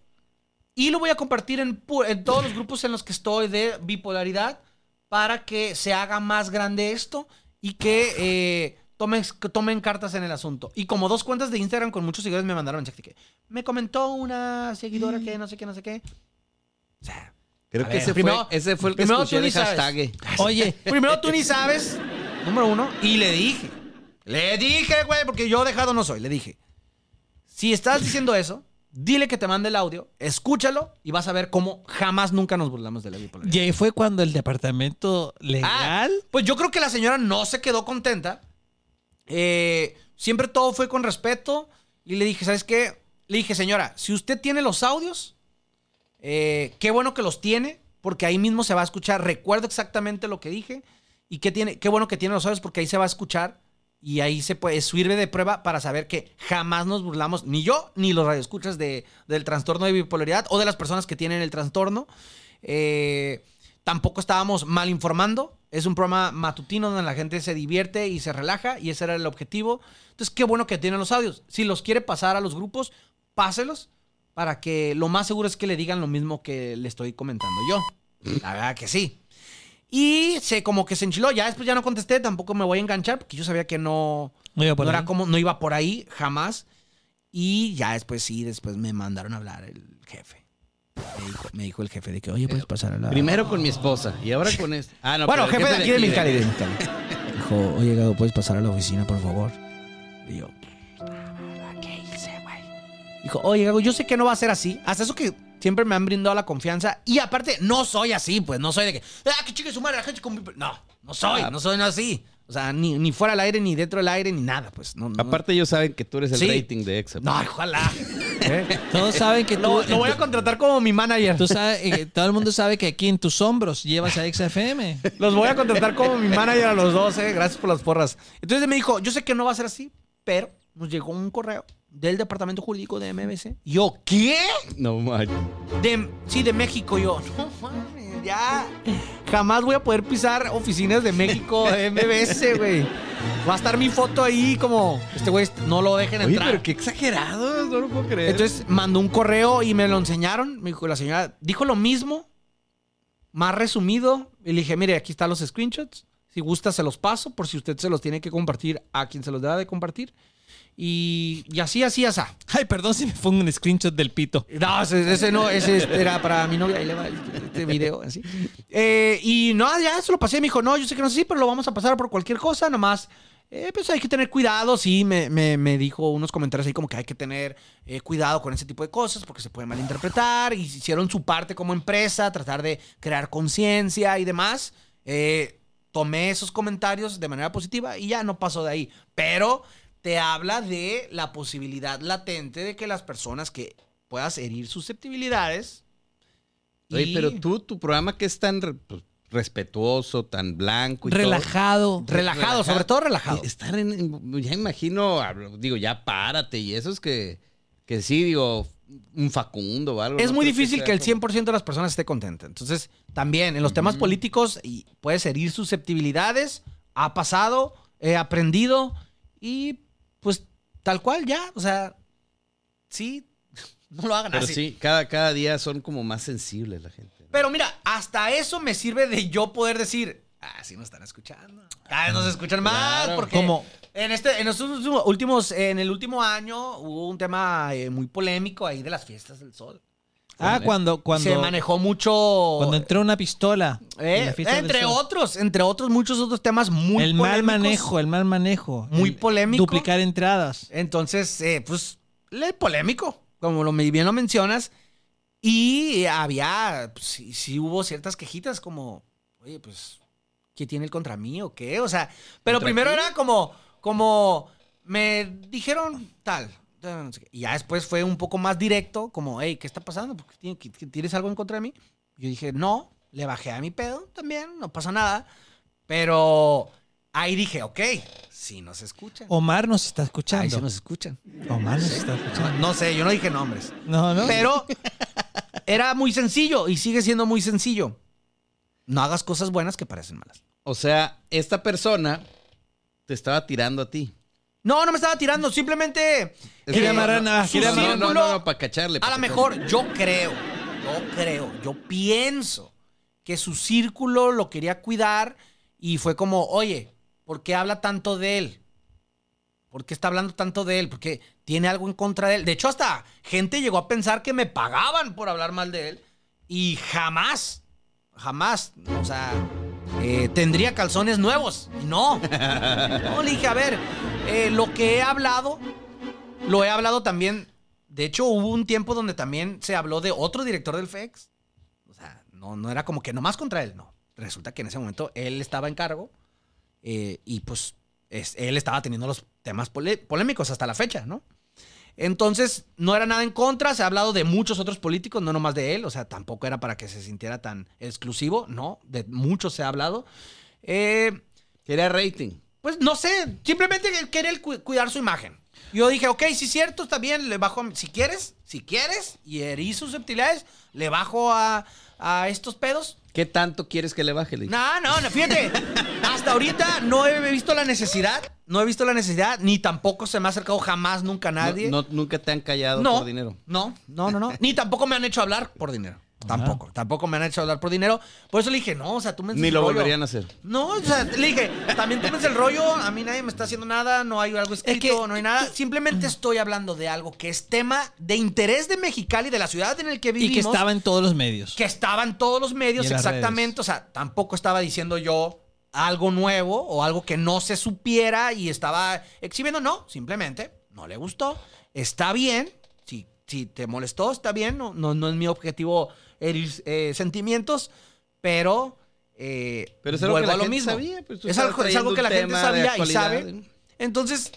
y lo voy a compartir en, todos los grupos en los que estoy de bipolaridad para que se haga más grande esto y que eh, tomen, cartas en el asunto. Y como dos cuentas de Instagram con muchos seguidores me mandaron mensaje que me comentó una seguidora que no sé qué, no sé qué. O sea, Creo que ver, ese, primero- fue, ese fue el que primero escuché tú ni sabes. hashtag. Oye, <laughs> primero tú ni sabes, número uno, y le dije, le dije, güey, porque yo dejado no soy, le dije, si estás diciendo eso, dile que te mande el audio, escúchalo y vas a ver cómo jamás nunca nos burlamos de la bipolaridad. y ahí fue cuando el departamento Ah, legal. pues yo creo que la señora no se quedó contenta. Eh, siempre todo fue con respeto. Y le dije, ¿sabes qué? Le dije, señora, si usted tiene los audios, eh, qué bueno que los tiene, porque ahí mismo se va a escuchar. Recuerdo exactamente lo que dije. Y qué, tiene, qué bueno que tiene los audios, porque ahí se va a escuchar. Y ahí se puede, sirve de prueba para saber que jamás nos burlamos, ni yo, ni los radioescuchas de, del trastorno de bipolaridad o de las personas que tienen el trastorno. Eh, tampoco estábamos mal informando. Es un programa matutino donde la gente se divierte y se relaja y ese era el objetivo. Entonces, qué bueno que tienen los audios. Si los quiere pasar a los grupos, páselos para que lo más seguro es que le digan lo mismo que le estoy comentando yo. La verdad que sí. Y se como que se enchiló. Ya después ya no contesté, tampoco me voy a enganchar porque yo sabía que no, No iba por no era como, no iba por ahí jamás. Y ya después sí, después me mandaron a hablar el jefe. Me dijo, me dijo el jefe de que, oye, puedes pasar a la. Primero con mi esposa y ahora con este. Ah, no, bueno, pero jefe, de aquí de de- de Mexicali. <laughs> Dijo, oye, Gado, ¿puedes pasar a la oficina, por favor? Y yo, ¿qué hice, güey? Dijo, oye, Gago, yo sé que no va a ser así. Hasta eso que siempre me han brindado la confianza. Y aparte, no soy así, pues. No soy de que, ah, que chique su madre la gente con... mi-". No, no soy, Ah. no soy no así. O sea, ni, ni fuera del aire, ni dentro del aire, ni nada, pues. No, no. Aparte, ellos saben que tú eres el Sí. rating de Exa. No, ojalá. <laughs> ¿Eh? Todos saben que tú. Lo, lo voy a contratar como mi manager. tú sabes, eh, todo el mundo sabe que aquí en tus hombros llevas a XFM. <laughs> Los voy a contratar como mi manager a los dos, eh. Gracias por las porras. Entonces me dijo, yo sé que no va a ser así, pero nos llegó un correo del departamento jurídico de MBC. Yo, ¿qué? No. De, sí, de México. Yo, no mames, ya. Jamás voy a poder pisar oficinas de México, de MBS, güey. Va a estar mi foto ahí como, este güey no lo dejen Oye, entrar. pero qué exagerado, no lo puedo creer. Entonces mandó un correo y me lo enseñaron. Me dijo la señora, dijo lo mismo, más resumido. Y le dije, mire, aquí están los screenshots. Si gusta, se los paso por si usted se los tiene que compartir a quien se los deba de compartir. Y, y así, así, así. Ay, perdón si me pongo un screenshot del pito. No, ese, ese no, ese era para mi novia. Ahí le va este, video, así. Eh, y no, ya se lo pasé. Me dijo, no, yo sé que no sé, sí, pero lo vamos a pasar por cualquier cosa. Nomás, eh, pues hay que tener cuidado. Sí, me, me- me dijo unos comentarios ahí como que hay que tener eh, cuidado con ese tipo de cosas porque se puede malinterpretar. Y hicieron su parte como empresa, tratar de crear conciencia y demás. Eh, tomé esos comentarios de manera positiva y ya no pasó de ahí. Pero te habla de la posibilidad latente de que las personas que puedas herir susceptibilidades. Oye, y- pero tú, tu programa que es tan re- pues, respetuoso, tan blanco y Relajado. Relajado, sobre todo relajado. Estar en, ya imagino, digo, ya párate y eso es que, que sí, digo, un Facundo o algo. Es no muy difícil que el como- 100% de las personas esté contenta. Entonces, también en los temas políticos y puedes herir susceptibilidades. Ha pasado, he aprendido y pues tal cual ya. O sea, sí, <laughs> no lo hagan Pero así. sí, cada, cada día son como más sensibles la gente. ¿no? Pero mira, hasta eso me sirve de yo poder decir, ah, sí nos están escuchando. Vez nos escuchan más Claro. porque ¿Cómo? en este en los últimos- en el último año hubo un tema eh, muy polémico ahí de las fiestas del sol. Ah, cuando, cuando, Se manejó mucho cuando entró una pistola. eh, en entre otros, entre otros muchos otros temas muy el mal manejo, el mal manejo. Muy polémico. Duplicar entradas. Entonces, eh, pues, le polémico, como lo, bien lo mencionas. Y había, pues, sí, sí hubo ciertas quejitas como, oye, pues, ¿qué tiene el contra mí o qué? O sea, pero ¿Contra primero era como, como, me dijeron tal. no sé qué. Y ya después fue un poco más directo, como, hey, ¿qué está pasando? ¿Por qué tiene- qué- qué- ¿Tienes algo en contra de mí? Yo dije, no, le bajé a mi pedo también, no pasa nada. Pero ahí dije, ok, sí nos escuchan. Omar nos está Ahí escuchando. sí nos escuchan. Omar nos está escuchando. No sé, yo no dije nombres. No, no. Pero era muy sencillo y sigue siendo muy sencillo. No hagas cosas buenas que parecen malas. O sea, esta persona te estaba tirando a ti. No, no me estaba tirando, simplemente. Quería eh, amarrar nada, su no, no, no, para cacharle. A lo mejor yo creo, yo creo, yo pienso que su círculo lo quería cuidar y fue como, oye, ¿por qué habla tanto de él? ¿Por qué está hablando tanto de él? Porque tiene algo en contra de él. De hecho, hasta gente llegó a pensar que me pagaban por hablar mal de él y jamás, jamás, o sea, eh, tendría calzones nuevos. No, <laughs> no, le dije, a ver, eh, lo que he hablado, lo he hablado también. De hecho, hubo un tiempo donde también se habló de otro director del FEX. O sea, no, no era como que nomás contra él, no. Resulta que en ese momento él estaba en cargo eh, y pues es- él estaba teniendo los temas polémicos hasta la fecha, ¿no? Entonces, no era nada en contra, se ha hablado de muchos otros políticos, no nomás de él, o sea, tampoco era para que se sintiera tan exclusivo, no, de muchos se ha hablado. Eh, Quería rating. pues no sé, simplemente quería el cu- cuidar su imagen. Yo dije, ok, si es cierto, está bien, le bajo a, si quieres, si quieres, y herí susceptibilidades, le bajo a, a estos pedos. ¿Qué tanto quieres que le baje? Le dije. No, no, no, fíjate, hasta ahorita no he visto la necesidad, no he visto la necesidad, ni tampoco se me ha acercado jamás nunca nadie. No, no- nunca te han callado No, por dinero. No, no, no, no. Ni tampoco me han hecho hablar por dinero. Tampoco, tampoco me han hecho hablar por dinero. Por eso le dije, no, o sea, tú me Ni lo volverían a hacer. no, o sea, le dije, también tómense el rollo, a mí nadie me está haciendo nada, no hay algo escrito, que no hay nada. Simplemente estoy hablando de algo que es tema de interés de Mexicali, de la ciudad en el que Y vivimos. que estaba en todos los medios. que estaba en todos los medios, Y en las exactamente. O sea, tampoco estaba diciendo yo algo nuevo o algo que no se supiera y estaba exhibiendo. No, simplemente no le gustó. Está bien. Si, si te molestó, está bien. No, no, no es mi objetivo herir eh, sentimientos, pero. eh, Pero es algo que vuelvo la a lo gente mismo. sabía, pues, es, algo, es algo que la gente sabía y sabe. Entonces,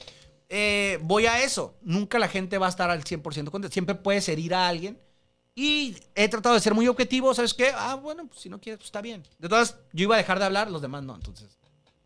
eh, voy a eso. Nunca la gente va a estar al 100% contenta. Siempre puedes herir a alguien. Y he tratado de ser muy objetivo. ¿Sabes qué? Ah, bueno, pues si no quieres, pues está bien. De todas, yo iba a dejar de hablar, los demás no. Entonces,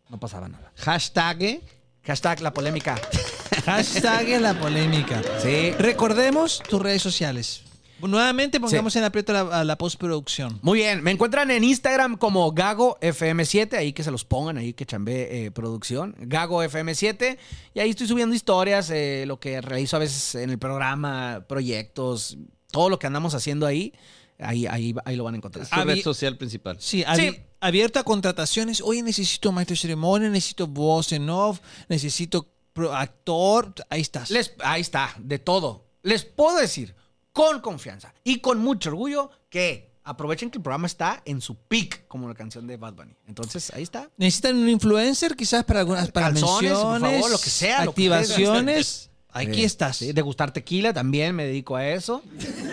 no pasaba nada. Hashtag. ¿eh? Hashtag la polémica. <laughs> Hashtag la polémica. Sí. Recordemos tus redes sociales. Nuevamente pongamos en aprieto la, a la postproducción. Muy bien, me encuentran en Instagram como Gago FM7, ahí que se los pongan, ahí que chambé eh, producción, Gago FM7, y ahí estoy subiendo historias, eh, lo que realizo a veces en el programa, proyectos, todo lo que andamos haciendo ahí, ahí, ahí, ahí lo van a encontrar. Es Avi- red social principal. Sí, abi- Sí. abierto a contrataciones. Oye, necesito maestro de ceremonia, necesito voz en off, necesito actor. Ahí estás. Les, ahí está, de todo. Les puedo decir con confianza y con mucho orgullo que aprovechen que el programa está en su peak, como la canción de Bad Bunny. Entonces, ahí está. ¿Necesitan un influencer quizás para algunas para Calzones, por menciones, favor, lo que sea, lo que activaciones? <laughs> Aquí Eh, estás. sí, degustar tequila, también me dedico a eso.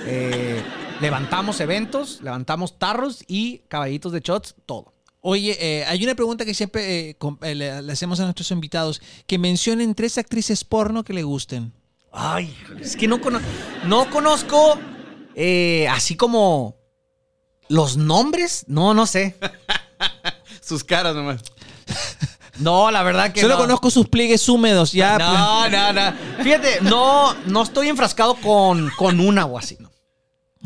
Eh, levantamos eventos, levantamos tarros y caballitos de shots, todo. Oye, eh, hay una pregunta que siempre eh, eh, le, le hacemos a nuestros invitados, que mencionen tres actrices porno que le gusten. Ay, es que no, cono- no conozco eh, así como los nombres. No, no sé. <laughs> Sus caras nomás. No, la verdad que Solo no. conozco sus pliegues húmedos, ya. pues. No, no, no. Fíjate, no, no estoy enfrascado con, con una o así, ¿no?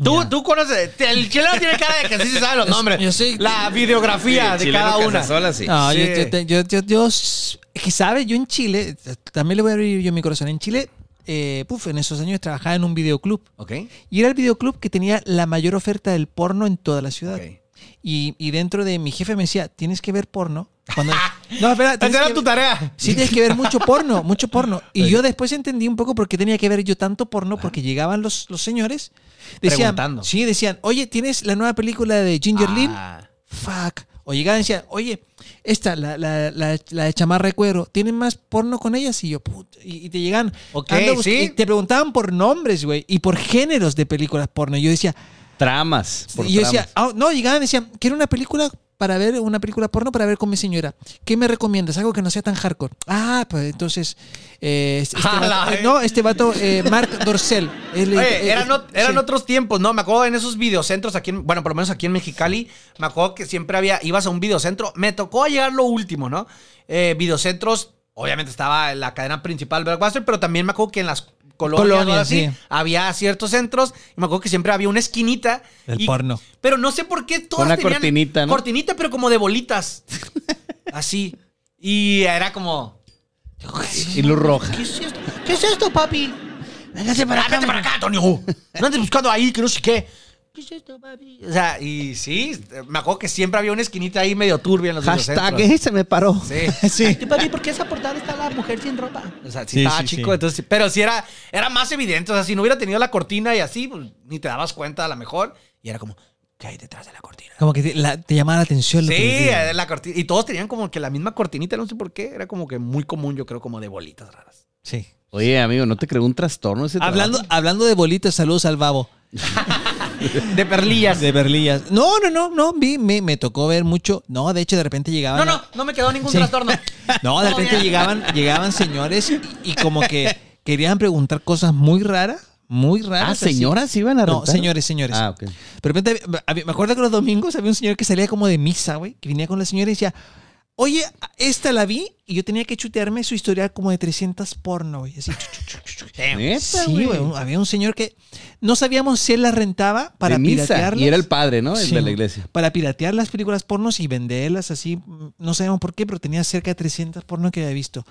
Tú, tú conoces, el chileno tiene cara de que sí se sabe los nombres. yo sé La videografía de cada una. Sola, sí. No, yo, Sí. yo, yo, yo, yo- es que sabe, yo en Chile, también le voy a abrir yo mi corazón. En Chile, eh, en esos años trabajaba en un videoclub. Ok. Y era el videoclub que tenía la mayor oferta del porno en toda la ciudad. Ok. Y, y dentro de mi jefe me decía, tienes que ver porno. Cuando, <laughs> no, espera, tienes era que- tu tarea. Sí, tienes que ver mucho porno, mucho porno. <laughs> Y yo después entendí un poco por qué tenía que ver yo tanto porno, porque llegaban los, los señores, decían, Preguntando. sí, decían, oye, ¿tienes la nueva película de Ginger Lynn? Ah. Fuck. O llegaban y decían, oye, esta, la, la, la, la de chamarra de cuero, ¿tienen más porno con ellas? Y yo, puta, y, y te llegan, Ok, sí. y te preguntaban por nombres, güey, y por géneros de películas porno. Y yo decía, Tramas. por y yo decía, ah, no, llegaban y decían, quiero una película para ver, una película porno para ver con mi señora. ¿Qué me recomiendas? Algo que no sea tan hardcore. Ah, pues entonces, eh, este <laughs> vato- eh. no, este vato, eh, Mark Dorcel. Eh, Oye, eran, eh, eran sí. otros tiempos, ¿no? Me acuerdo en esos videocentros aquí, en, bueno, por lo menos aquí en Mexicali, me acuerdo que siempre había, ibas a un videocentro, me tocó llegar lo último, ¿no? Videocentros, obviamente estaba en la cadena principal Blockbuster, pero también me acuerdo que en las colonias, o Colonias, así, sí. había ciertos centros, y me acuerdo que siempre había una esquinita. Del y- porno. Pero no sé por qué todas Una tenían cortinita, ¿no? Cortinita, pero como de bolitas. <laughs> así. Y era como... Y luz roja. ¿Qué es esto? ¿Qué es esto, papi? Véngase para acá. Vente para acá, Antonio. No andes buscando ahí, que no sé qué. ¿Qué es esto, papi? O sea, y sí, me acuerdo que siempre había una esquinita ahí medio turbia en los Hashtag videocentros. "Ey, se me paró. Sí. <laughs> Sí. Papi, ¿por qué esa portada está la mujer sin ropa? O sea, sí, Sí, estaba sí, chico, sí. entonces, pero sí era, era más evidente. O sea, si no hubiera tenido la cortina y así, pues, ni te dabas cuenta a lo mejor. Y era como, ¿qué hay detrás de la cortina? Como que te, la- te llamaba la atención. Sí, que eh, la cortina. Y todos tenían como que la misma cortinita, no sé por qué. Era como que muy común, yo creo, como de bolitas raras. sí. Oye, amigo, ¿no te creó un trastorno ese Hablando, trabajo? hablando de bolitas, saludos al babo. <laughs> De perlillas. De perlillas. No, no, no, no, vi, me, me tocó ver mucho. No, de hecho, de repente llegaban. No, no, no me quedó ningún Sí. trastorno. <laughs> No, de repente llegaban, llegaban señores y, y como que querían preguntar cosas muy raras, muy raras. Ah, así. señoras iban a No, rentar? señores, señores. Ah, ok. De repente, me acuerdo que los domingos había un señor que salía como de misa, güey, que venía con la señora y decía, oye, esta la vi y yo tenía que chutearme su historial como de 300 porno, güey. Así, chu, chu, chu, chu, chu. ¿Neta, Sí, güey. Había un señor que no sabíamos si él las rentaba para piratearlas. Y era el padre, ¿no? El Sí, de la iglesia. Para piratear las películas pornos y venderlas así. No sabemos por qué, pero tenía cerca de 300 porno que había visto.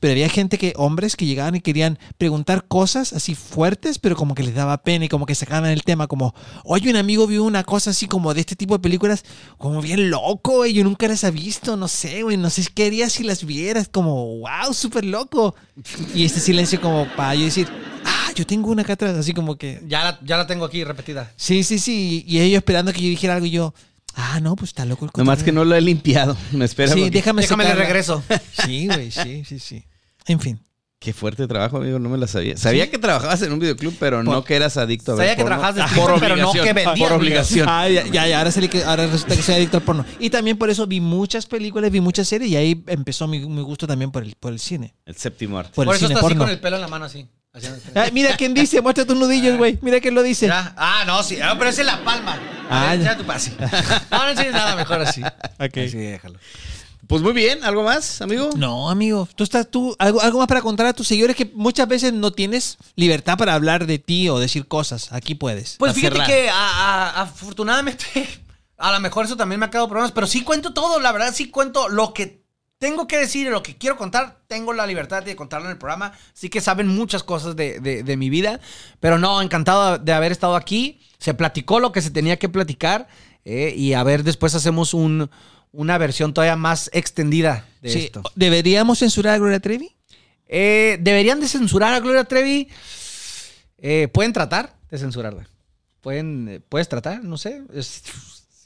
Pero había gente que, hombres que llegaban y querían preguntar cosas así fuertes, pero como que les daba pena y como que sacaban el tema, como, oye, un amigo vio una cosa así como de este tipo de películas, como bien loco, güey, yo nunca las he visto, no sé, güey, no sé qué harías si las vieras, como, wow, súper loco. Y este silencio como para yo decir, ah, yo tengo una acá atrás, así como que, Ya la, ya la tengo aquí repetida. Sí, sí, sí. Y ellos esperando que yo dijera algo y yo, ah, no, pues está loco el Nomás que cotorreo". no lo he limpiado. <laughs> Me espera. Sí, porque- déjame Déjame le regreso. Sí, güey, sí, sí, sí. En fin. Qué fuerte trabajo, amigo. No me la sabía. Sabía que trabajabas en un videoclub, pero no que eras adicto a ver Sabía que trabajabas de Por stripper, pero no obligación. que vendías, Por obligación. Ah, ya, ya, ya, ahora, que, ahora resulta que soy adicto al porno. Y también por eso vi muchas películas, vi muchas series y ahí empezó mi, mi gusto también por el, por el cine. El séptimo arte. Por, eso está así con el pelo en la mano así. Ay, mira quién dice, muestra tus nudillos, güey. Mira quién lo dice. Ya. Ah, no, sí. Ah, pero ese es la palma. Ah, A ver, ya. ya tu pase. <laughs> No, no enseñes nada mejor así. Ok. Así, déjalo. Pues muy bien, ¿algo más, amigo? No, amigo. Tú estás, tú, algo, algo más para contar a tus seguidores que muchas veces no tienes libertad para hablar de ti o decir cosas. Aquí puedes. Pues fíjate cerrar. que a- a- afortunadamente, <laughs> a lo mejor eso también me ha creado problemas, pero sí cuento todo, la verdad sí cuento lo que tengo que decir y lo que quiero contar, tengo la libertad de contarlo en el programa, sí que saben muchas cosas de, de- de mi vida, pero no, encantado de haber estado aquí, se platicó lo que se tenía que platicar eh, y a ver, después hacemos un- una versión todavía más extendida de Sí, esto. ¿Deberíamos censurar a Gloria Trevi? Eh, ¿Deberían de censurar a Gloria Trevi? Eh, Pueden tratar de censurarla. Pueden, eh, puedes tratar, no sé. Es-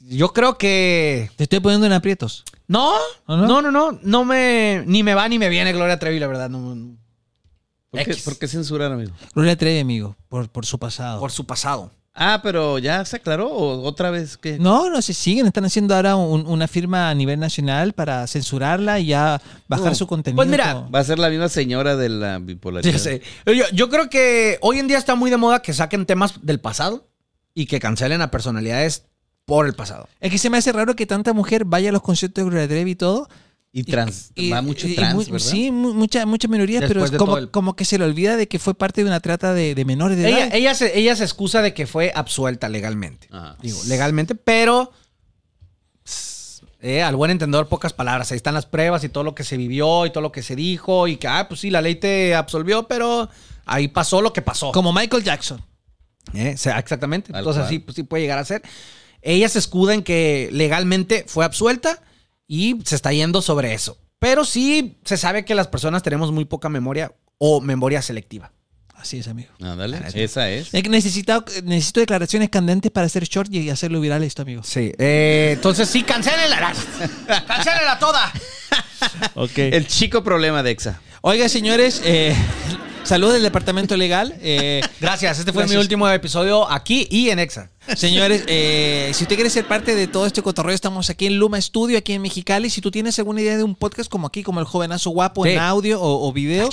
yo creo que. Te estoy poniendo en aprietos. No, ¿O no? no, no, no, no me. Ni me va ni me viene Gloria Trevi, la verdad. No, no. ¿Por qué, por qué censurar, amigo? Gloria Trevi, amigo, por, por su pasado. Por su pasado. Ah, pero ya se aclaró o otra vez que No, no se siguen. Están haciendo ahora un- una firma a nivel nacional para censurarla y ya bajar No. su contenido. Pues mira, va a ser la misma señora de la bipolaridad. Ya sé. Yo, yo creo que hoy en día está muy de moda que saquen temas del pasado y que cancelen a personalidades por el pasado. Es que se me hace raro que tanta mujer vaya a los conciertos de Gloria Trevi y todo. Y trans, Y- va mucho y- y trans, mu- ¿verdad? Sí, mu- mucha- muchas minorías, pero es como, el- como que se le olvida de que fue parte de una trata de, de menores de Ella, edad. ella, se, ella se excusa de que fue absuelta legalmente. Ajá. Digo, legalmente, pero eh, al buen entendedor, pocas palabras. Ahí están las pruebas y todo lo que se vivió y todo lo que se dijo. Y que, ah, pues sí, la ley te absolvió, pero ahí pasó lo que pasó. Como Michael Jackson. Eh, o sea, exactamente. Entonces, cual. sí, pues sí puede llegar a ser. Ella se escuda en que legalmente fue absuelta y se está yendo sobre eso. Pero sí se sabe que las personas tenemos muy poca memoria o memoria selectiva. Así es, amigo. Ah, dale, esa es. Que necesito, necesito declaraciones candentes para hacer short y hacerlo viral esto, amigo. Sí. eh, entonces, sí, cancélenla. <laughs> cancélenla toda. El chico problema de Exa. Oiga, señores, eh, saludos del departamento legal. eh, <laughs> Gracias. Este fue Gracias. mi último episodio aquí y en Exa. Señores, eh, si usted quiere ser parte de todo este cotorreo, estamos aquí en Luma Studio, aquí en Mexicali. Si tú tienes alguna idea de un podcast como aquí, como el jovenazo guapo Sí. en audio o, o video,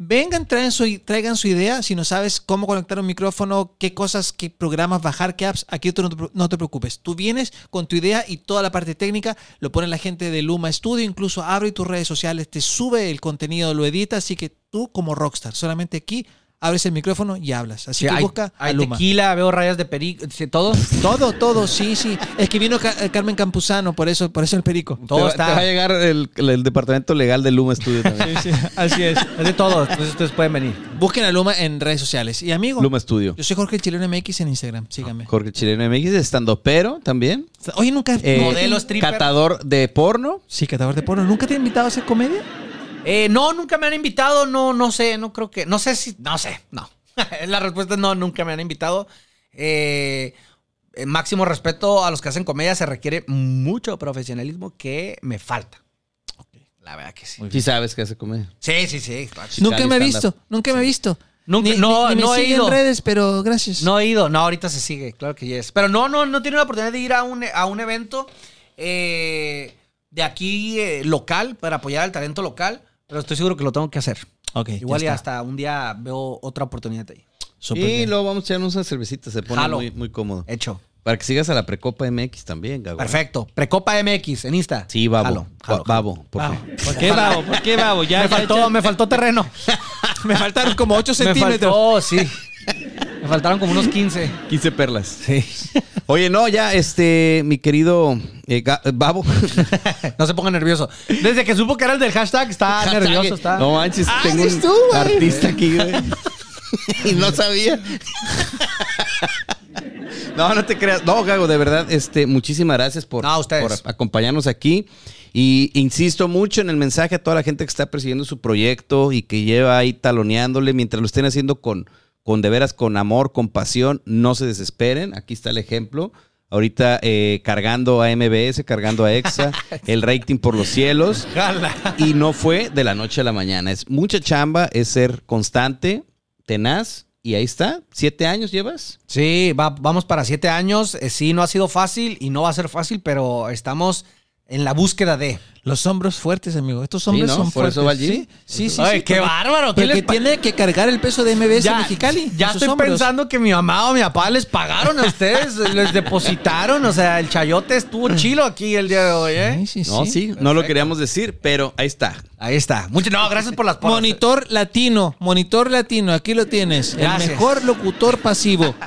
vengan, traigan su, traigan su idea. Si no sabes cómo conectar un micrófono, qué cosas, qué programas bajar, qué apps, aquí tú no te, no te preocupes. Tú vienes con tu idea y toda la parte técnica lo pone la gente de Luma Studio. Incluso abre tus redes sociales, te sube el contenido, lo edita. Así que tú, como rockstar, solamente aquí abres el micrófono y hablas. Así Sí, que hay, busca a Luma. tequila, veo rayas de perico, sí, todo. Todo, todo, sí, sí. Es que vino Ca- eh, Carmen Campuzano, por eso, por eso el perico. Todo te, está- te va a llegar el, el departamento legal de Luma Studio también. así es. Es de todo. Entonces ustedes pueden venir. Busquen a Luma en redes sociales. Y amigo, Luma Studio. yo soy Jorge el Chileno MX en Instagram. Síganme. Jorge Chileno MX, estando pero también. Oye, nunca. Eh, Modelo stripper. Catador de porno. Sí, catador de porno. ¿Nunca te he invitado a hacer comedia? Eh, no, nunca me han invitado, no, no sé, no creo que, no sé si, no sé, no. <laughs> La respuesta es no, nunca me han invitado. Eh, eh, máximo respeto a los que hacen comedia, se requiere mucho profesionalismo que me falta. La verdad que sí. Si sabes que hace comedia. Sí, sí, sí. Nunca me he visto. Nunca me he visto. Nunca- Ni- no, ni- ni no he ido. en redes, pero gracias. No he ido, no, ahorita se sigue, claro que yes. Pero no, no, no tiene la oportunidad de ir a un, a un evento eh, de aquí eh, local para apoyar al talento local, pero estoy seguro que lo tengo que hacer. Ok, Igual y ya hasta un día veo otra oportunidad ahí. Súper y bien. luego vamos a echarnos una cervecita, se pone Jalo. muy, muy cómodo. Hecho. Para que sigas a la Precopa MX también, Gago. Perfecto. Precopa MX en Insta. Sí, babo. Jalo, jalo, Ba- Babo, por Babo. favor. ¿Por qué babo? ¿Por qué babo? Ya, me, ya, faltó, ya. me faltó terreno. <laughs> Me faltaron como 8 <laughs> me centímetros. faltó, sí. Me faltaron como unos 15. 15 perlas. Sí. Oye, no, ya, este, mi querido eh, Ga- eh, Babo. <laughs> No se ponga nervioso. Desde que supo que era el del hashtag, está nervioso. Está. No manches, Ah, tengo eres un tú, güey. artista aquí, güey. <laughs> y no sabía. No, no te creas. No, Gago, de verdad, este, muchísimas gracias por, No, a ustedes. por acompañarnos aquí. Y insisto mucho en el mensaje a toda la gente que está persiguiendo su proyecto y que lleva ahí taloneándole mientras lo estén haciendo con, con de veras, con amor, con pasión. No se desesperen. Aquí está el ejemplo. Ahorita eh, cargando a MBS, cargando a EXA, <laughs> el rating por los cielos. Y no fue de la noche a la mañana. Es mucha chamba, es ser constante, tenaz. Y ahí está. ¿Siete años llevas? Sí, va- vamos para siete años. Eh, sí, no ha sido fácil y no va a ser fácil, pero estamos en la búsqueda de. Los hombros fuertes, amigo. Estos hombres ¿no? son Por fuertes. eso va al gym. Sí, sí, sí. Ay, sí, qué bárbaro. ¿Qué Porque les pa- tiene que cargar el peso de MBS Mexicali. ya en sus estoy hombros. pensando que mi mamá o mi papá les pagaron a ustedes, <laughs> les depositaron. O sea, el chayote estuvo chilo aquí el día de hoy, ¿eh? Sí, sí, No, sí. sí, no lo queríamos decir, pero ahí está. Ahí está. Muchas no, gracias por las porras. Monitor latino, monitor latino, aquí lo tienes. Gracias. El mejor locutor pasivo. <laughs>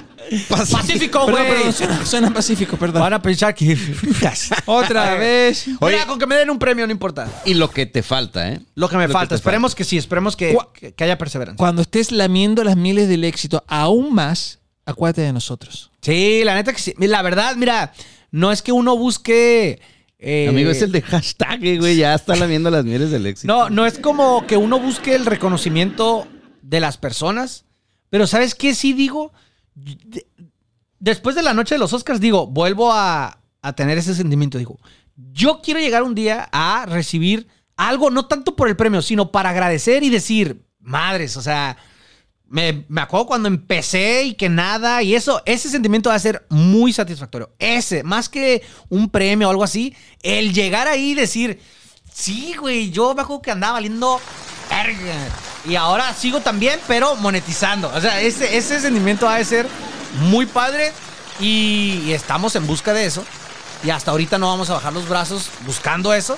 Pacífico, güey. perdón, suena, suena pacífico, perdón. Van a pensar que. <laughs> Otra vez. Oye. Mira, con que me den un premio no importa. Y lo que te falta, ¿eh? Lo que me Lo falta. esperemos que sí, esperemos que, que- que haya perseverancia. Cuando estés lamiendo las mieles del éxito aún más, acuérdate de nosotros. Sí, la neta que sí. La verdad, mira, no es que uno busque. eh, Amigo, es el de hashtag, eh, güey. Ya está lamiendo las mieles del éxito. No, no es como que uno busque el reconocimiento de las personas. Pero ¿sabes qué sí digo? De- Después de la noche de los Oscars, digo, vuelvo a, tener ese sentimiento. Digo, yo quiero llegar un día a recibir algo, no tanto por el premio, sino para agradecer y decir, madres, o sea, me, me acuerdo cuando empecé y que nada, y eso, ese sentimiento va a ser muy satisfactorio. Ese, más que un premio o algo así, el llegar ahí y decir, sí, güey, yo me acuerdo que andaba valiendo. Y ahora sigo también, pero monetizando. O sea, ese, ese sentimiento va a ser muy padre y, y estamos en busca de eso. Y hasta ahorita no vamos a bajar los brazos buscando eso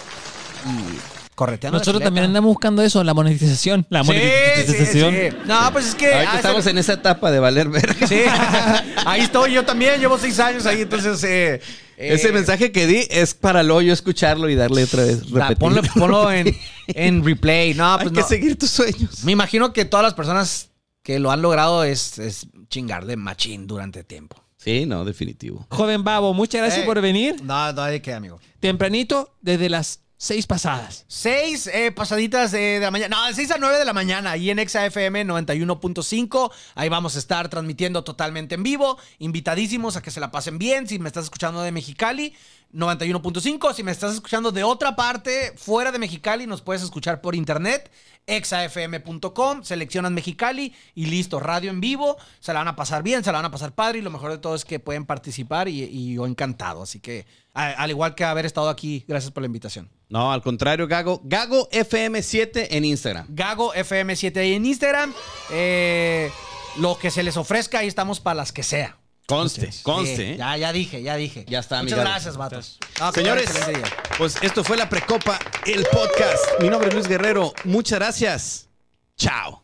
y correteando. Nosotros también andamos buscando eso, la monetización. La Sí, monetización. sí, sí. No, pues es que. Ahorita ah, estamos en esa etapa de valer verga. Sí, <laughs> ahí estoy yo también, llevo seis años ahí, entonces. eh, Ese eh, mensaje que di es para luego yo escucharlo y darle otra vez. da, repetir. ponlo, ponlo <laughs> en, en replay. No, Hay pues que no. seguir tus sueños. Me imagino que todas las personas que lo han logrado es, es chingar de machín durante tiempo. Sí, no, definitivo. Joven Babo, muchas gracias Eh. por venir. No, no hay que, amigo. Tempranito, desde las seis pasadas. Seis eh, pasaditas de la mañana. No, de 6 a 9 de la mañana. Ahí en XAFM 91.5. Ahí vamos a estar transmitiendo totalmente en vivo. Invitadísimos a que se la pasen bien. Si me estás escuchando de Mexicali, 91.5. Si me estás escuchando de otra parte, fuera de Mexicali, nos puedes escuchar por internet. exafm.com, seleccionas Mexicali y listo, radio en vivo, se la van a pasar bien, se la van a pasar padre y lo mejor de todo es que pueden participar y, yo encantado, así que al igual que haber estado aquí, gracias por la invitación. No, al contrario, Gago. Gago FM7 en Instagram. Gago FM7 ahí en Instagram. Eh, lo que se les ofrezca, ahí estamos para las que sea. Conste, conste. ¿eh? Ya, ya dije, ya dije. Ya está, Muchas gracias, vatos. Ah, Señores, pues esto fue la Precopa, el podcast. Mi nombre es Luis Guerrero. Muchas gracias. Chao.